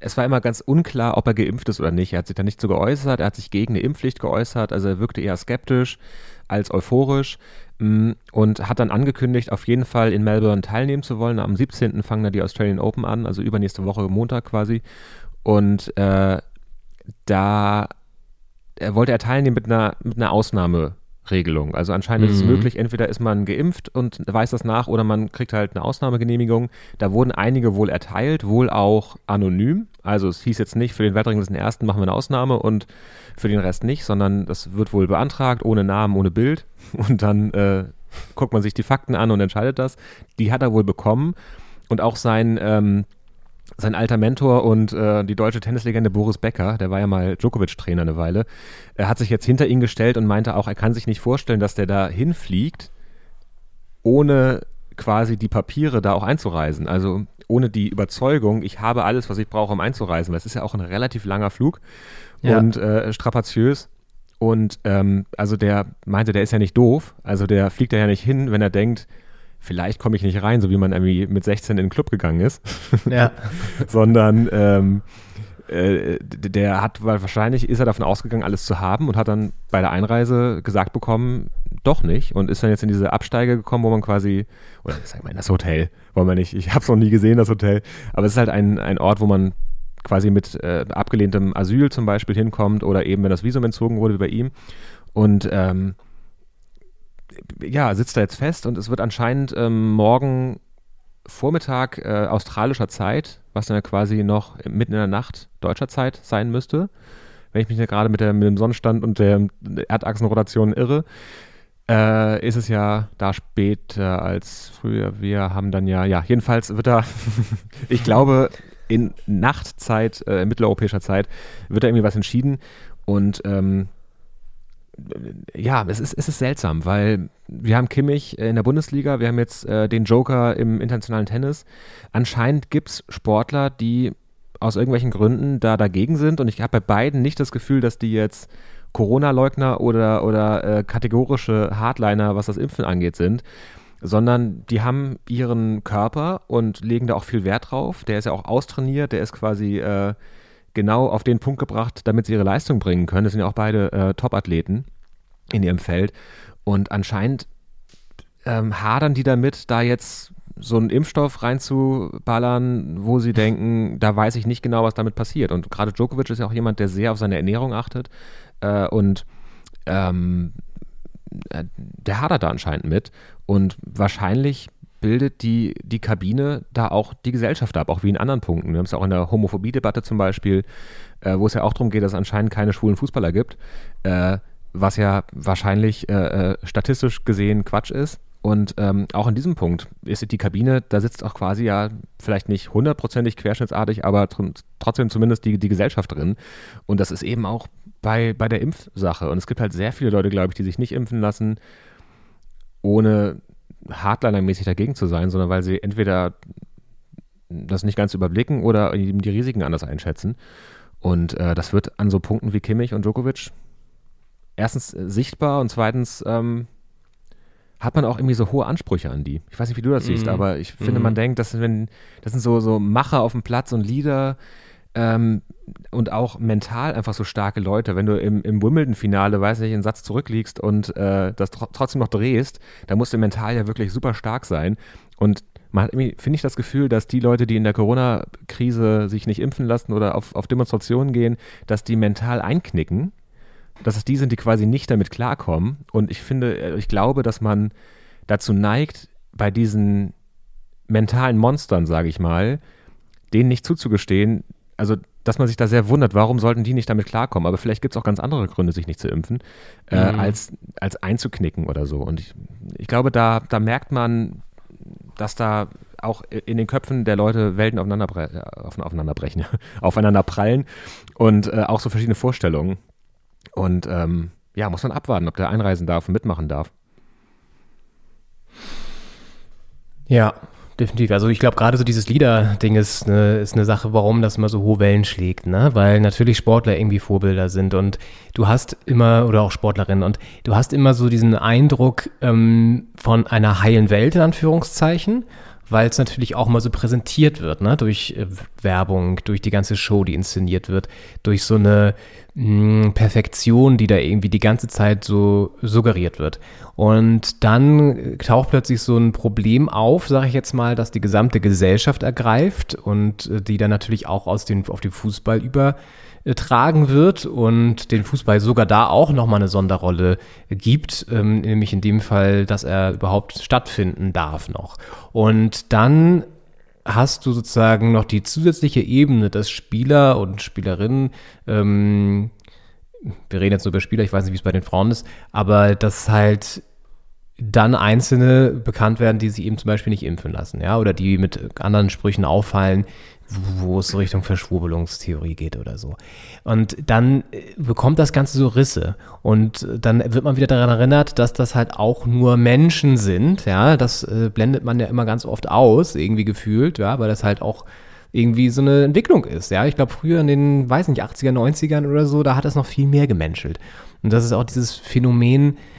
es war immer ganz unklar, ob er geimpft ist oder nicht. Er hat sich da nicht so geäußert, er hat sich gegen eine Impfpflicht geäußert, also er wirkte eher skeptisch als euphorisch mm, und hat dann angekündigt, auf jeden Fall in Melbourne teilnehmen zu wollen. Am 17. fangen da die Australian Open an, also übernächste Woche Montag quasi. Und äh, da er wollte er teilnehmen mit einer, mit einer Ausnahmeregelung. Also anscheinend ist es Mhm. möglich, entweder ist man geimpft und weiß das nach oder man kriegt halt eine Ausnahmegenehmigung. Da wurden einige wohl erteilt, wohl auch anonym. Also es hieß jetzt nicht, für den Wettringlichen Ersten machen wir eine Ausnahme und für den Rest nicht, sondern das wird wohl beantragt, ohne Namen, ohne Bild. Und dann äh, guckt man sich die Fakten an und entscheidet das. Die hat er wohl bekommen. Und auch sein, ähm, sein alter Mentor und äh, die deutsche Tennislegende Boris Becker, der war ja mal Djokovic-Trainer eine Weile, er hat sich jetzt hinter ihn gestellt und meinte auch, er kann sich nicht vorstellen, dass der da hinfliegt, ohne quasi die Papiere da auch einzureisen. Also ohne die Überzeugung, ich habe alles, was ich brauche, um einzureisen. Weil es ist ja auch ein relativ langer Flug Ja. und äh, strapaziös. Und ähm, also der meinte, der ist ja nicht doof. Also der fliegt da ja nicht hin, wenn er denkt, vielleicht komme ich nicht rein, so wie man irgendwie mit 16 in den Club gegangen ist. ja. Sondern ähm, äh, der hat, weil wahrscheinlich ist er davon ausgegangen, alles zu haben und hat dann bei der Einreise gesagt bekommen, doch nicht. Und ist dann jetzt in diese Absteige gekommen, wo man quasi, oder sag mal in das Hotel, wollen wir nicht, ich habe es noch nie gesehen, das Hotel, aber es ist halt ein, ein Ort, wo man quasi mit äh, abgelehntem Asyl zum Beispiel hinkommt oder eben, wenn das Visum entzogen wurde wie bei ihm. Und ähm, ja, sitzt da jetzt fest und es wird anscheinend ähm, morgen Vormittag äh, australischer Zeit, was dann ja quasi noch mitten in der Nacht deutscher Zeit sein müsste, wenn ich mich da gerade mit, mit dem Sonnenstand und der Erdachsenrotation irre, äh, ist es ja da später als früher. Wir haben dann ja, ja, jedenfalls wird da, ich glaube, in Nachtzeit, äh, mitteleuropäischer Zeit, wird da irgendwie was entschieden und ähm, ja, es ist, es ist seltsam, weil wir haben Kimmich in der Bundesliga, wir haben jetzt äh, den Joker im internationalen Tennis. Anscheinend gibt es Sportler, die aus irgendwelchen Gründen da dagegen sind und ich habe bei beiden nicht das Gefühl, dass die jetzt Corona-Leugner oder, oder äh, kategorische Hardliner, was das Impfen angeht, sind, sondern die haben ihren Körper und legen da auch viel Wert drauf. Der ist ja auch austrainiert, der ist quasi äh, genau auf den Punkt gebracht, damit sie ihre Leistung bringen können. Das sind ja auch beide äh, Top-Athleten in ihrem Feld. Und anscheinend ähm, hadern die damit, da jetzt so einen Impfstoff reinzuballern, wo sie denken, da weiß ich nicht genau, was damit passiert. Und gerade Djokovic ist ja auch jemand, der sehr auf seine Ernährung achtet äh, und ähm, äh, der hadert da anscheinend mit. Und wahrscheinlich bildet die, die Kabine da auch die Gesellschaft ab, auch wie in anderen Punkten. Wir haben es auch in der Homophobie-Debatte zum Beispiel, äh, wo es ja auch darum geht, dass es anscheinend keine schwulen Fußballer gibt, äh, was ja wahrscheinlich äh, äh, statistisch gesehen Quatsch ist. Und ähm, auch in diesem Punkt ist die Kabine, da sitzt auch quasi ja vielleicht nicht hundertprozentig querschnittsartig, aber tr trotzdem zumindest die, die Gesellschaft drin. Und das ist eben auch bei, bei der Impfsache. Und es gibt halt sehr viele Leute, glaube ich, die sich nicht impfen lassen, ohne Hardliner-mäßig dagegen zu sein, sondern weil sie entweder das nicht ganz überblicken oder eben die Risiken anders einschätzen. Und äh, das wird an so Punkten wie Kimmich und Djokovic erstens äh, sichtbar und zweitens ähm, hat man auch irgendwie so hohe Ansprüche an die. Ich weiß nicht, wie du das siehst, Mhm. aber ich finde, Mhm. man denkt, dass wenn, das sind so, so Macher auf dem Platz und Leader ähm, und auch mental einfach so starke Leute. Wenn du im, im Wimbledon-Finale, weiß nicht, einen Satz zurückliegst und äh, das tr trotzdem noch drehst, da musst du mental ja wirklich super stark sein. Und man hat irgendwie, finde ich, das Gefühl, dass die Leute, die in der Corona-Krise sich nicht impfen lassen oder auf, auf Demonstrationen gehen, dass die mental einknicken dass es die sind, die quasi nicht damit klarkommen. Und ich finde, äh, ich glaube, dass man dazu neigt, bei diesen mentalen Monstern, sage ich mal, denen nicht zuzugestehen, also dass man sich da sehr wundert, warum sollten die nicht damit klarkommen? Aber vielleicht gibt es auch ganz andere Gründe, sich nicht zu impfen, äh, Mhm. als, als einzuknicken oder so. Und ich, ich glaube, da, da merkt man, dass da auch in den Köpfen der Leute Welten aufeinander, bre- äh, aufeinander brechen, aufeinander prallen und äh, auch so verschiedene Vorstellungen. Und ähm, ja, muss man abwarten, ob der einreisen darf und mitmachen darf. Ja, definitiv. Also ich glaube, gerade so dieses Lieder-Ding ist eine, ist eine Sache, warum das immer so hohe Wellen schlägt, ne? Weil natürlich Sportler irgendwie Vorbilder sind und du hast immer, oder auch Sportlerinnen, und du hast immer so diesen Eindruck ähm, von einer heilen Welt, in Anführungszeichen, weil es natürlich auch mal so präsentiert wird, ne? Durch äh, Werbung, durch die ganze Show, die inszeniert wird, durch so eine mh, Perfektion, die da irgendwie die ganze Zeit so suggeriert wird. Und dann taucht plötzlich so ein Problem auf, sage ich jetzt mal, dass die gesamte Gesellschaft ergreift und äh, die dann natürlich auch aus den, auf den Fußball übertragen wird und den Fußball sogar da auch nochmal eine Sonderrolle gibt, ähm, nämlich in dem Fall, dass er überhaupt stattfinden darf noch. Und dann hast du sozusagen noch die zusätzliche Ebene, dass Spieler und Spielerinnen ähm, wir reden jetzt nur über Spieler, ich weiß nicht, wie es bei den Frauen ist, aber dass halt dann Einzelne bekannt werden, die sich eben zum Beispiel nicht impfen lassen, ja, oder die mit anderen Sprüchen auffallen, wo es Richtung Verschwurbelungstheorie geht oder so. Und dann äh, bekommt das Ganze so Risse. Und dann wird man wieder daran erinnert, dass das halt auch nur Menschen sind, ja. Das äh, blendet man ja immer ganz oft aus, irgendwie gefühlt, ja, weil das halt auch irgendwie so eine Entwicklung ist. Ja, ich glaube, früher in den, weiß nicht, 80er, 90ern oder so, da hat das noch viel mehr gemenschelt. Und das ist auch dieses Phänomen, äh,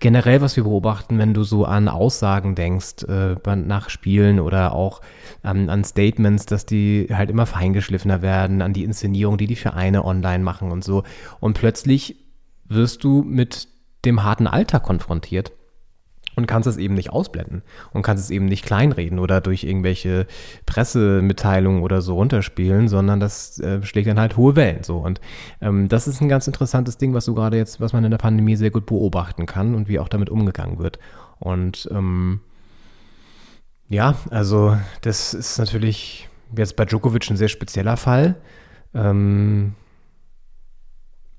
generell, was wir beobachten, wenn du so an Aussagen denkst, äh, nach Spielen oder auch ähm, an Statements, dass die halt immer feingeschliffener werden, an die Inszenierung, die die Vereine online machen und so. Und plötzlich wirst du mit dem harten Alltag konfrontiert und kannst es eben nicht ausblenden und kannst es eben nicht kleinreden oder durch irgendwelche Pressemitteilungen oder so runterspielen, sondern das äh, schlägt dann halt hohe Wellen so und ähm, das ist ein ganz interessantes Ding, was du gerade jetzt, was man in der Pandemie sehr gut beobachten kann und wie auch damit umgegangen wird und ähm, ja, also das ist natürlich jetzt bei Djokovic ein sehr spezieller Fall. Ähm,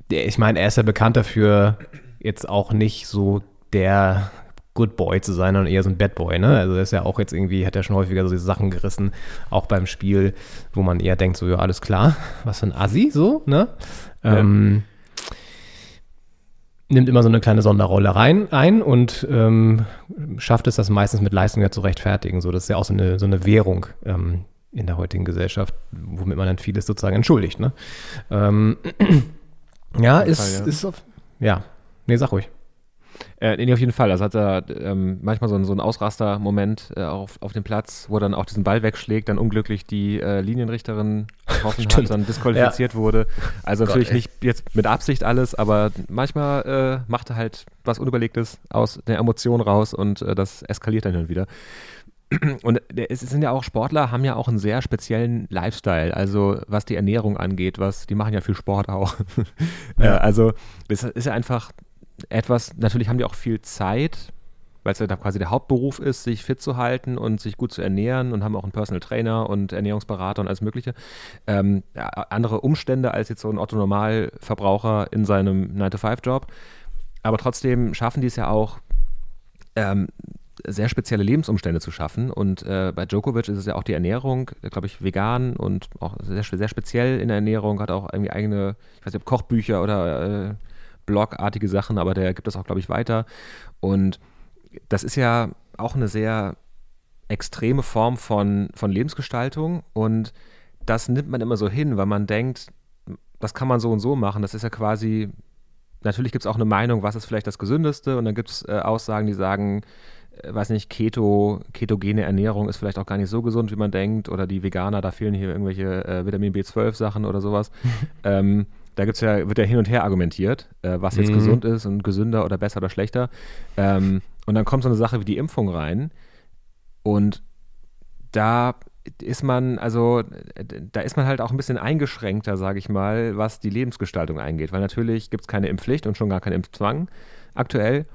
ich meine, er ist ja bekannt dafür, jetzt auch nicht so der Good Boy zu sein, sondern eher so ein Bad Boy, ne? Also er ist ja auch jetzt irgendwie, hat er schon häufiger so diese Sachen gerissen, auch beim Spiel, wo man eher denkt, so, ja, alles klar, was für ein Assi, so, ne? Ja. Ähm, nimmt immer so eine kleine Sonderrolle rein ein und ähm, schafft es, das meistens mit Leistung ja zu rechtfertigen. So, das ist ja auch so eine, so eine Währung ähm, in der heutigen Gesellschaft, womit man dann vieles sozusagen entschuldigt, ne? Ähm, ja, ist, Fall, ja. ist auf, ja, nee, sag ruhig. Äh, nee, auf jeden Fall. Also hat er ähm, manchmal so, einen, so einen Ausraster-Moment äh, auf, auf dem Platz, wo er dann auch diesen Ball wegschlägt, dann unglücklich die äh, Linienrichterin getroffen hat, dann disqualifiziert ja. wurde. Also Gott, natürlich ey. nicht jetzt mit Absicht alles, aber manchmal äh, macht er halt was Unüberlegtes aus der Emotion raus und äh, das eskaliert dann wieder. Und es sind ja auch Sportler, haben ja auch einen sehr speziellen Lifestyle, also was die Ernährung angeht, was die machen ja viel Sport auch. Ja. Äh, also das ist ja einfach etwas, natürlich haben die auch viel Zeit, weil es ja quasi der Hauptberuf ist, sich fit zu halten und sich gut zu ernähren und haben auch einen Personal Trainer und Ernährungsberater und alles Mögliche. Ähm, andere Umstände als jetzt so ein Otto-Normalverbraucher in seinem 9-to-5-Job. Aber trotzdem schaffen die es ja auch, ähm, sehr spezielle Lebensumstände zu schaffen. Und äh, bei Djokovic ist es ja auch die Ernährung, glaube ich, vegan und auch sehr, sehr speziell in der Ernährung, hat auch irgendwie eigene, ich weiß nicht, Kochbücher oder äh, Blogartige Sachen, aber der gibt das auch, glaube ich, weiter. Und das ist ja auch eine sehr extreme Form von, von Lebensgestaltung und das nimmt man immer so hin, weil man denkt, das kann man so und so machen. Das ist ja quasi, natürlich gibt es auch eine Meinung, was ist vielleicht das Gesündeste und dann gibt es äh, Aussagen, die sagen, äh, weiß nicht, Keto, ketogene Ernährung ist vielleicht auch gar nicht so gesund, wie man denkt oder die Veganer, da fehlen hier irgendwelche äh, Vitamin B12 Sachen oder sowas. ähm, da gibt's ja, wird ja hin und her argumentiert, äh, was jetzt mhm. gesund ist und gesünder oder besser oder schlechter. Ähm, und dann kommt so eine Sache wie die Impfung rein. Und da ist man, also da ist man halt auch ein bisschen eingeschränkter, sage ich mal, was die Lebensgestaltung eingeht. Weil natürlich gibt es keine Impfpflicht und schon gar keinen Impfzwang aktuell.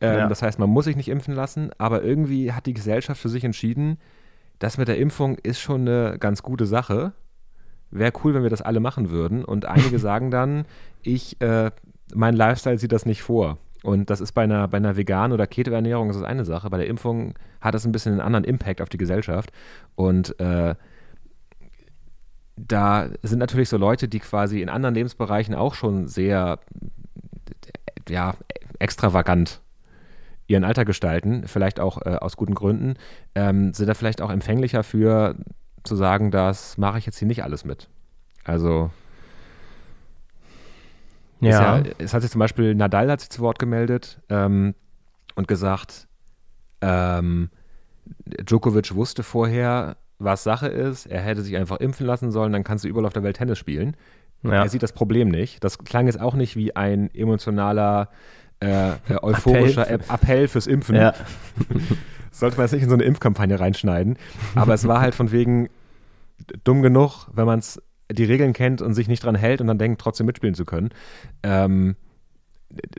Ähm, ja. Das heißt, man muss sich nicht impfen lassen, aber irgendwie hat die Gesellschaft für sich entschieden, das mit der Impfung ist schon eine ganz gute Sache wäre cool, wenn wir das alle machen würden. Und einige sagen dann, ich, äh, mein Lifestyle sieht das nicht vor. Und das ist bei einer, bei einer veganen oder Keto-Ernährung ist das eine Sache. Bei der Impfung hat das ein bisschen einen anderen Impact auf die Gesellschaft. Und äh, da sind natürlich so Leute, die quasi in anderen Lebensbereichen auch schon sehr ja, extravagant ihren Alter gestalten, vielleicht auch äh, aus guten Gründen, ähm, sind da vielleicht auch empfänglicher für zu sagen, das mache ich jetzt hier nicht alles mit. Also Ja. ja, es hat sich zum Beispiel Nadal hat sich zu Wort gemeldet ähm, und gesagt, ähm, Djokovic wusste vorher, was Sache ist. Er hätte sich einfach impfen lassen sollen, dann kannst du überall auf der Welt Tennis spielen. Ja. Er sieht das Problem nicht. Das klang jetzt auch nicht wie ein emotionaler, äh, äh, euphorischer Appell. Appell fürs Impfen. Ja. Sollte man jetzt nicht in so eine Impfkampagne reinschneiden. Aber es war halt von wegen dumm genug, wenn man die Regeln kennt und sich nicht dran hält und dann denkt, trotzdem mitspielen zu können. Ähm,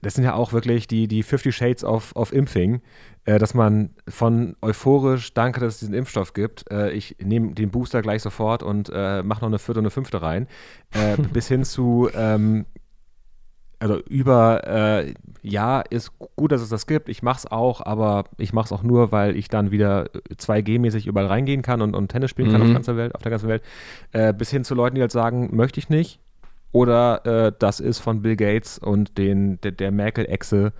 das sind ja auch wirklich die, die 50 Shades of, of Impfing, äh, dass man von euphorisch, danke, dass es diesen Impfstoff gibt, äh, ich nehme den Booster gleich sofort und äh, mache noch eine vierte und eine fünfte rein, äh, bis hin zu, ähm, also über, äh, ja, ist gut, dass es das gibt, ich mache es auch, aber ich mache es auch nur, weil ich dann wieder 2G-mäßig überall reingehen kann und, und Tennis spielen kann Mhm. auf, ganzer Welt, auf der ganzen Welt, äh, bis hin zu Leuten, die halt sagen, möchte ich nicht, oder äh, das ist von Bill Gates und den, der, der Merkel-Echse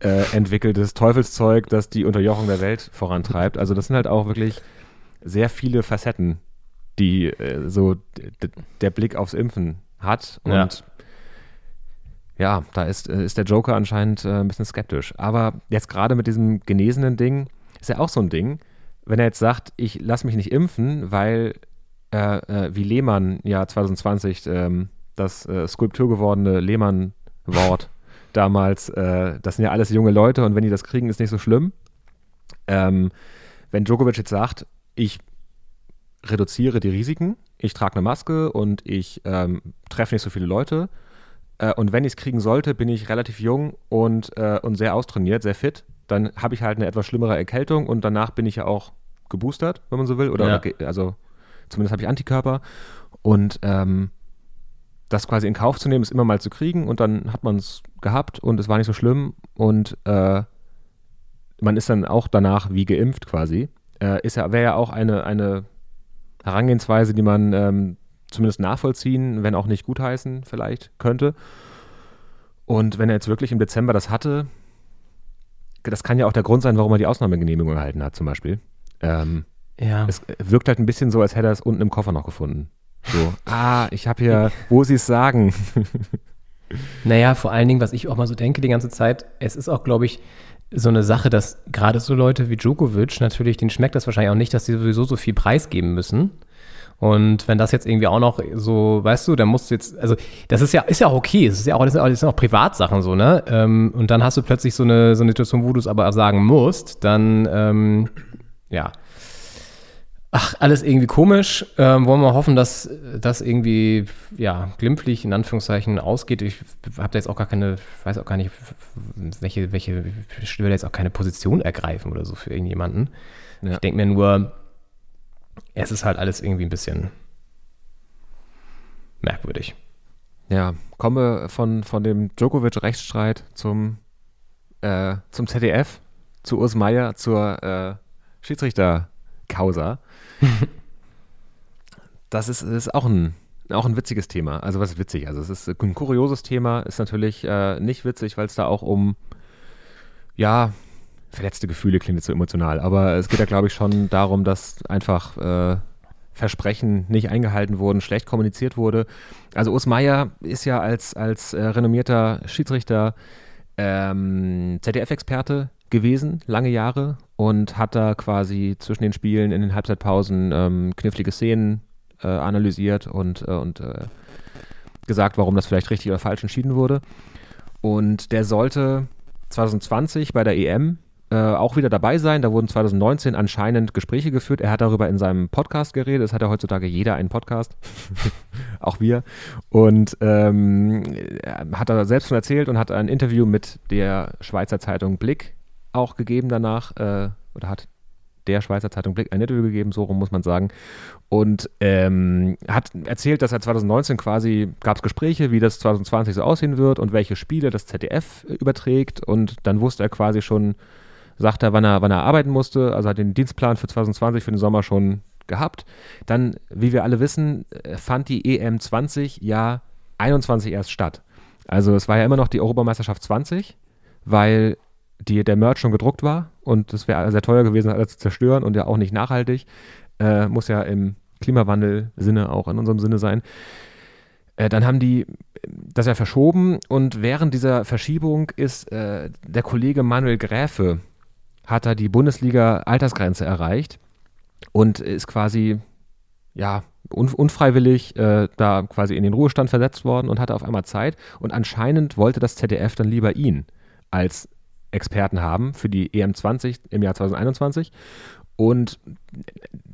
äh, entwickeltes Teufelszeug, das die Unterjochung der Welt vorantreibt. Also das sind halt auch wirklich sehr viele Facetten, die äh, so der Blick aufs Impfen hat. Und Ja. Ja, da ist, äh, ist der Joker anscheinend äh, ein bisschen skeptisch. Aber jetzt gerade mit diesem genesenen Ding ist ja auch so ein Ding, wenn er jetzt sagt, ich lasse mich nicht impfen, weil äh, äh, wie Lehmann ja 2020 ähm, das äh, Skulptur gewordene Lehmann-Wort damals, äh, das sind ja alles junge Leute und wenn die das kriegen, ist nicht so schlimm. Ähm, wenn Djokovic jetzt sagt, ich reduziere die Risiken, ich trage eine Maske und ich ähm, treffe nicht so viele Leute, äh, und wenn ich es kriegen sollte, bin ich relativ jung und, äh, und sehr austrainiert, sehr fit. Dann habe ich halt eine etwas schlimmere Erkältung und danach bin ich ja auch geboostert, wenn man so will. Oder, Ja. oder also zumindest habe ich Antikörper. Und ähm, das quasi in Kauf zu nehmen, ist immer mal zu kriegen und dann hat man es gehabt und es war nicht so schlimm und äh, man ist dann auch danach wie geimpft quasi. Äh, ist ja, wäre ja auch eine, eine Herangehensweise, die man ähm, zumindest nachvollziehen, wenn auch nicht gutheißen vielleicht könnte. Und wenn er jetzt wirklich im Dezember das hatte, das kann ja auch der Grund sein, warum er die Ausnahmegenehmigung erhalten hat, zum Beispiel. Ähm, Ja. es wirkt halt ein bisschen so, als hätte er es unten im Koffer noch gefunden. So, ah, ich habe hier, wo sie es sagen. Naja, vor allen Dingen, was ich auch mal so denke die ganze Zeit, es ist auch, glaube ich, so eine Sache, dass gerade so Leute wie Djokovic natürlich, denen schmeckt das wahrscheinlich auch nicht, dass sie sowieso so viel preisgeben müssen. Und wenn das jetzt irgendwie auch noch so, weißt du, dann musst du jetzt, also das ist ja, ist ja auch okay, es ist ja auch, das sind auch, das sind auch Privatsachen so, ne? Ähm, und dann hast du plötzlich so eine, so eine Situation, wo du es aber sagen musst, dann, ähm, ja. Ach, alles irgendwie komisch. Ähm, wollen wir hoffen, dass das irgendwie, ja, glimpflich in Anführungszeichen ausgeht. Ich habe da jetzt auch gar keine, weiß auch gar nicht, welche, welche, ich will jetzt auch keine Position ergreifen oder so für irgendjemanden. Ja. Ich denke mir nur, es ist halt alles irgendwie ein bisschen merkwürdig. Ja, komme von, von dem Djokovic-Rechtsstreit zum, äh, zum ZDF, zu Urs Meier, zur äh, Schiedsrichter-Causa. das ist, ist auch, ein, auch ein witziges Thema. Also was ist witzig? Also es ist ein kurioses Thema, ist natürlich äh, nicht witzig, weil es da auch um, ja, verletzte Gefühle klingt jetzt so emotional, aber es geht ja, glaube ich, schon darum, dass einfach äh, Versprechen nicht eingehalten wurden, schlecht kommuniziert wurde. Also Urs Meier ist ja als, als äh, renommierter Schiedsrichter ähm, ZDF-Experte gewesen, lange Jahre, und hat da quasi zwischen den Spielen in den Halbzeitpausen ähm, knifflige Szenen äh, analysiert und, äh, und äh, gesagt, warum das vielleicht richtig oder falsch entschieden wurde. Und der sollte 2020 bei der EM äh, auch wieder dabei sein. Da wurden 2019 anscheinend Gespräche geführt. Er hat darüber in seinem Podcast geredet. Es hat ja heutzutage jeder einen Podcast. auch wir. Und ähm, er hat er selbst schon erzählt und hat ein Interview mit der Schweizer Zeitung Blick auch gegeben danach. Äh, oder hat der Schweizer Zeitung Blick ein Interview gegeben, so rum muss man sagen. Und ähm, hat erzählt, dass er 2019 quasi gab es Gespräche, wie das 2020 so aussehen wird und welche Spiele das ZDF überträgt. Und dann wusste er quasi schon, sagt er, wann er, wann er arbeiten musste. Also hat den Dienstplan für 2020 für den Sommer schon gehabt. Dann, wie wir alle wissen, äh, fand die EM 20 ja 21 erst statt. Also es war ja immer noch die Europameisterschaft 20, weil die, der Merch schon gedruckt war und das wäre sehr teuer gewesen, alles zu zerstören und ja auch nicht nachhaltig. Äh, muss ja im Klimawandel-Sinne auch in unserem Sinne sein. Äh, dann haben die das ja verschoben und während dieser Verschiebung ist äh, der Kollege Manuel Gräfe hat er die Bundesliga-Altersgrenze erreicht und ist quasi ja un unfreiwillig äh, da quasi in den Ruhestand versetzt worden und hatte auf einmal Zeit und anscheinend wollte das ZDF dann lieber ihn als Experten haben für die EM20 im Jahr 2021 und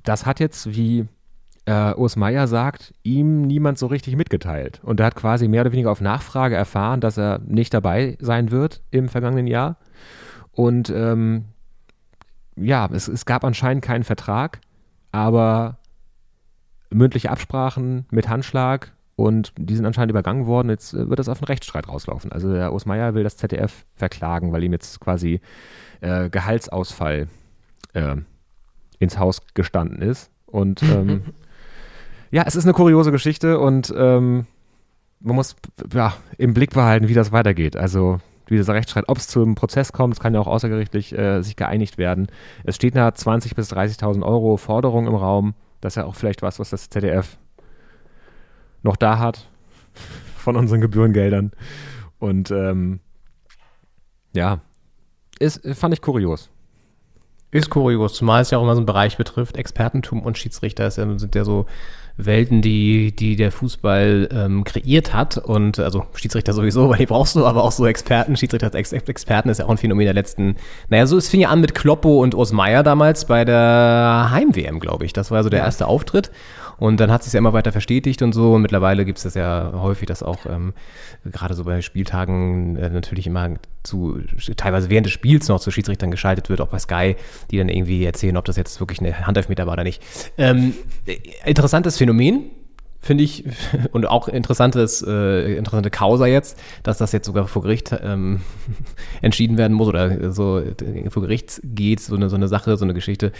das hat jetzt, wie äh, Urs Meier sagt, ihm niemand so richtig mitgeteilt. Und er hat quasi mehr oder weniger auf Nachfrage erfahren, dass er nicht dabei sein wird im vergangenen Jahr. Und ähm, ja, es, es gab anscheinend keinen Vertrag, aber mündliche Absprachen mit Handschlag und die sind anscheinend übergangen worden. Jetzt äh, wird das auf einen Rechtsstreit rauslaufen. Also der Urs Meier will das ZDF verklagen, weil ihm jetzt quasi äh, Gehaltsausfall äh, ins Haus gestanden ist. Und ähm, ja, es ist eine kuriose Geschichte und ähm, man muss ja, im Blick behalten, wie das weitergeht. Also wie dieser Rechtsstreit, ob es zum Prozess kommt, es kann ja auch außergerichtlich äh, sich geeinigt werden. Es steht eine 20.000 bis 30.000 Euro Forderung im Raum. Das ist ja auch vielleicht was, was das ZDF noch da hat von unseren Gebührengeldern. Und ähm, ja, ist, fand ich kurios. Ist kurios, zumal es ja auch immer so einen Bereich betrifft. Expertentum und Schiedsrichter ist ja, sind ja so Welten, die, die der Fußball ähm, kreiert hat. Und also Schiedsrichter sowieso, weil die brauchst du, aber auch so Experten. Schiedsrichter als Ex Experten ist ja auch ein Phänomen der letzten. Naja, so es fing ja an mit Kloppo und Urs Meier damals bei der Heim-WM, glaube ich. Das war so der erste Auftritt. Und dann hat sich ja immer weiter verstetigt und so. Und mittlerweile gibt es das ja häufig, dass auch ähm, gerade so bei Spieltagen äh, natürlich immer zu, teilweise während des Spiels noch zu Schiedsrichtern geschaltet wird, auch bei Sky, die dann irgendwie erzählen, ob das jetzt wirklich eine Handelfmeter war oder nicht. Ähm, interessantes Phänomen, finde ich, und auch interessantes, äh, interessante Causa jetzt, dass das jetzt sogar vor Gericht ähm, entschieden werden muss oder so äh, vor Gericht geht, so eine, so eine Sache, so eine Geschichte.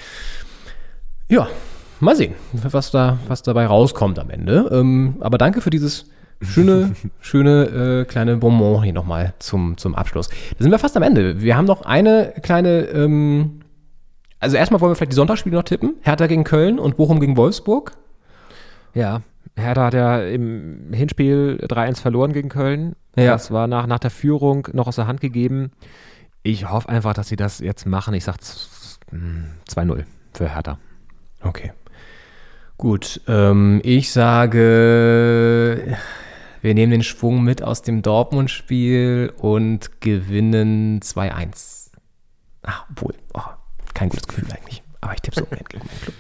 Ja, mal sehen, was da, was dabei rauskommt am Ende. Ähm, aber danke für dieses schöne, schöne äh, kleine Bonbon hier nochmal zum, zum Abschluss. Da sind wir fast am Ende. Wir haben noch eine kleine, ähm, also erstmal wollen wir vielleicht die Sonntagsspiele noch tippen. Hertha gegen Köln und Bochum gegen Wolfsburg. Ja, Hertha hat ja im Hinspiel 3-1 verloren gegen Köln. Ja. Das war nach, nach der Führung noch aus der Hand gegeben. Ich hoffe einfach, dass sie das jetzt machen. Ich sage 2-0 für Hertha. Okay. Gut, ähm, ich sage, wir nehmen den Schwung mit aus dem Dortmund-Spiel und gewinnen 2-1. Ach, obwohl, oh, kein gutes Gefühl eigentlich. Aber ich tippe so gegen meinen Club.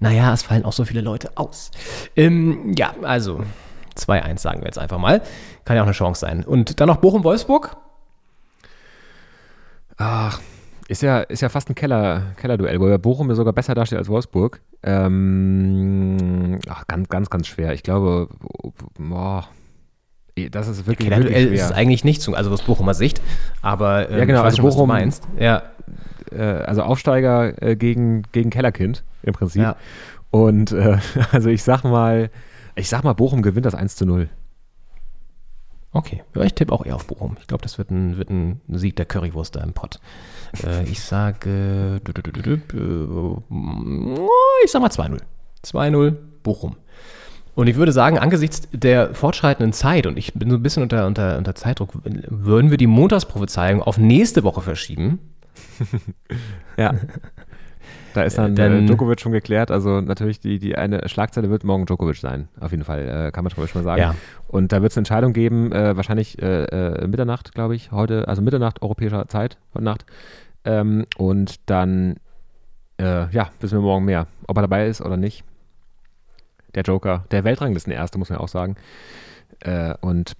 Naja, es fallen auch so viele Leute aus. Ähm, ja, also 2-1 sagen wir jetzt einfach mal. Kann ja auch eine Chance sein. Und dann noch Bochum-Wolfsburg. Ach, ist ja, ist ja fast ein Keller, Kellerduell, wo Bochum ja sogar besser dasteht als Wolfsburg. Ähm, ach, ganz, ganz, ganz schwer. Ich glaube, boah, das ist wirklich, Kellerduell wirklich schwer. ist eigentlich nicht so, also aus Bochumer Sicht. Aber ähm, Ja, genau, also schon, was du Bochum- meinst. Ja, äh, also Aufsteiger äh, gegen, gegen Kellerkind im Prinzip. Ja. Und äh, also ich sag mal, ich sag mal, Bochum gewinnt das 1 zu 0. Okay, ich tippe auch eher auf Bochum. Ich glaube, das wird ein, wird ein Sieg der Currywurst da im Pott. Äh, ich sage, äh, ich sag mal 2-0. 2-0 Bochum. Und ich würde sagen, angesichts der fortschreitenden Zeit, und ich bin so ein bisschen unter, unter, unter Zeitdruck, würden wir die Montagsprophezeiung auf nächste Woche verschieben. Ja. Da ist dann Dann- äh, Djokovic schon geklärt. Also natürlich die, die eine Schlagzeile wird morgen Djokovic sein. Auf jeden Fall, äh, kann man schon mal sagen. Ja. Und da wird es eine Entscheidung geben, äh, wahrscheinlich äh, äh, Mitternacht, glaube ich, heute, also Mitternacht europäischer Zeit, heute Nacht. Ähm, und dann, äh, ja, wissen wir morgen mehr, ob er dabei ist oder nicht. Der Joker, der Weltranglistenerste, muss man ja auch sagen. Äh, und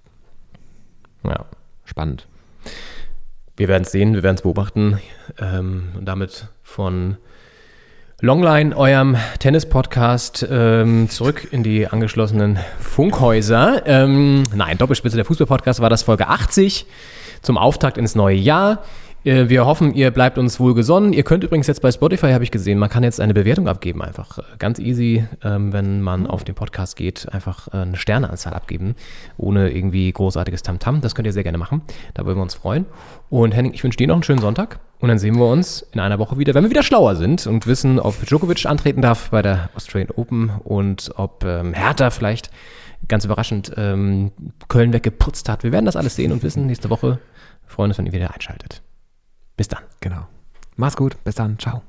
Ja. spannend. Wir werden es sehen, wir werden es beobachten. Ähm, und damit von Longline, eurem Tennis-Podcast, ähm, zurück in die angeschlossenen Funkhäuser. Ähm, nein, Doppelspitze der Fußball-Podcast war das Folge 80 zum Auftakt ins neue Jahr. Äh, Wir hoffen, ihr bleibt uns wohlgesonnen. Ihr könnt übrigens jetzt bei Spotify, habe ich gesehen, man kann jetzt eine Bewertung abgeben. Einfach äh, ganz easy, ähm, wenn man auf den Podcast geht, einfach äh, eine Sterneanzahl abgeben, ohne irgendwie großartiges Tamtam. Das könnt ihr sehr gerne machen. Da würden wir uns freuen. Und Henning, ich wünsche dir noch einen schönen Sonntag. Und dann sehen wir uns in einer Woche wieder, wenn wir wieder schlauer sind und wissen, ob Djokovic antreten darf bei der Australian Open und ob ähm, Hertha vielleicht ganz überraschend ähm, Köln weggeputzt hat. Wir werden das alles sehen und wissen nächste Woche. Wir freuen uns, wenn ihr wieder einschaltet. Bis dann. Genau. Mach's gut. Bis dann. Ciao.